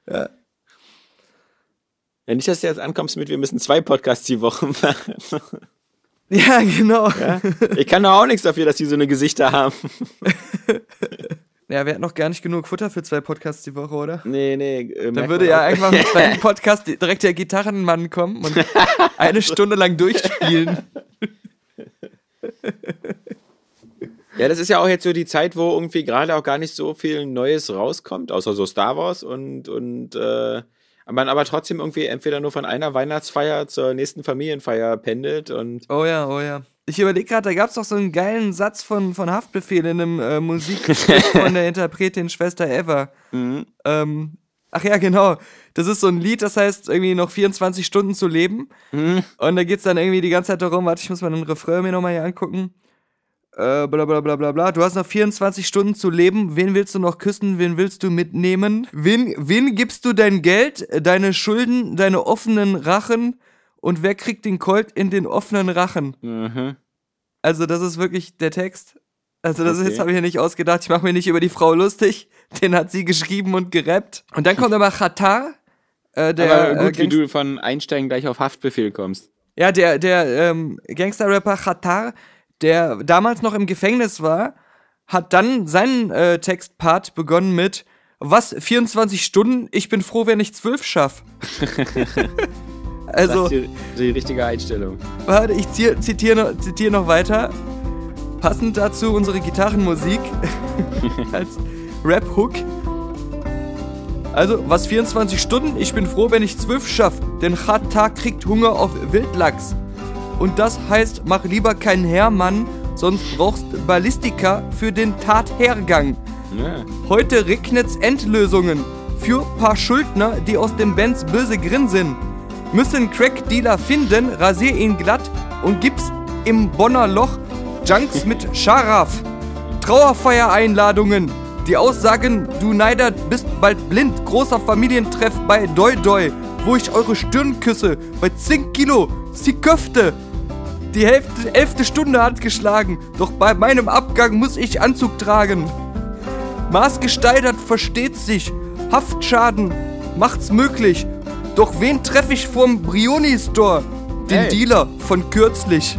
Ja, nicht, dass du jetzt ankommst mit, wir müssen zwei Podcasts die Woche machen. ja, genau. Ja? Ich kann doch auch nichts dafür, dass die so eine Gesichter haben. Ja, wir hatten noch gar nicht genug Futter für zwei Podcasts die Woche, oder? Nee, nee. Äh, Dann würde ja einfach im zweiten Podcast direkt der Gitarrenmann kommen und eine Stunde lang durchspielen. Ja, das ist ja auch jetzt so die Zeit, wo irgendwie gerade auch gar nicht so viel Neues rauskommt, außer so Star Wars und, und äh, man aber trotzdem irgendwie entweder nur von einer Weihnachtsfeier zur nächsten Familienfeier pendelt und Oh ja, oh ja. Ich überlege gerade, da gab es doch so einen geilen Satz von, von Haftbefehl in einem äh, Musikstück von der Interpretin Schwester Eva. Mhm. Ähm, ach ja, genau. Das ist so ein Lied, das heißt irgendwie noch 24 Stunden zu leben. Mhm. Und da geht es dann irgendwie die ganze Zeit darum, warte, ich muss mal den Refrain mir nochmal hier angucken. Äh, bla bla bla bla bla. Du hast noch 24 Stunden zu leben. Wen willst du noch küssen? Wen willst du mitnehmen? Wen, wen gibst du dein Geld, deine Schulden, deine offenen Rachen? Und wer kriegt den Colt in den offenen Rachen? Mhm. Also, das ist wirklich der Text. Also, das Okay. habe ich mir nicht ausgedacht. Ich mache mir nicht über die Frau lustig. Den hat sie geschrieben und gerappt. Und dann kommt aber Qatar. Äh, der, aber gut, äh, wie du von Einsteigen gleich auf Haftbefehl kommst. ja, der, der ähm, Gangster-Rapper Qatar, der damals noch im Gefängnis war, hat dann seinen äh, Textpart begonnen mit Was, 24 Stunden? Ich bin froh, wenn ich 12 schaff. Das also, ist die, die richtige Einstellung. warte, ich zitiere noch, zitiere noch weiter. Passend dazu unsere Gitarrenmusik als Rap-Hook. Also, was 24 Stunden? Ich bin froh, wenn ich 12 schaff, denn Chata kriegt Hunger auf Wildlachs. Und das heißt, mach lieber keinen Hermann, sonst brauchst Ballistika für den Tathergang. Ja. Heute regnet's Endlösungen für paar Schuldner, die aus dem Benz böse grinsen. Müssen Crack-Dealer finden, rasier ihn glatt und gib's im Bonner Loch Junks mit Scharaf. Trauerfeier-Einladungen. Die Aussagen, du Neider bist bald blind. Großer Familientreff bei Doi Doi, wo ich eure Stirn küsse. Bei 10 Kilo, sie Köfte. Die Hälfte, elfte Stunde hat geschlagen, doch bei meinem Abgang muss ich Anzug tragen. Maßgesteigert versteht sich. Haftschaden macht's möglich. Doch wen treffe ich vorm Brioni Store? Den Hey. Dealer von kürzlich.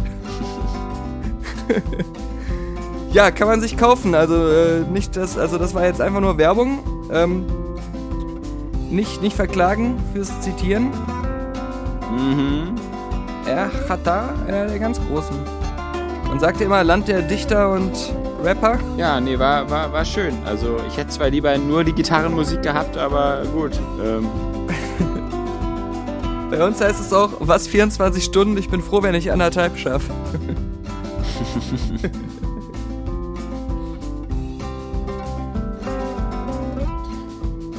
ja, kann man sich kaufen. Also äh, nicht das, also das war jetzt einfach nur Werbung. Ähm, nicht, nicht verklagen fürs Zitieren. Mhm. Er hat da einer der ganz Großen. Man sagte immer Land der Dichter und Rapper. Ja, nee, war, war, war schön. Also ich hätte zwar lieber nur die Gitarrenmusik gehabt, aber gut. Ähm, Bei uns heißt es auch, was 24 Stunden, ich bin froh, wenn ich anderthalb schaffe.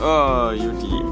oh, Juti.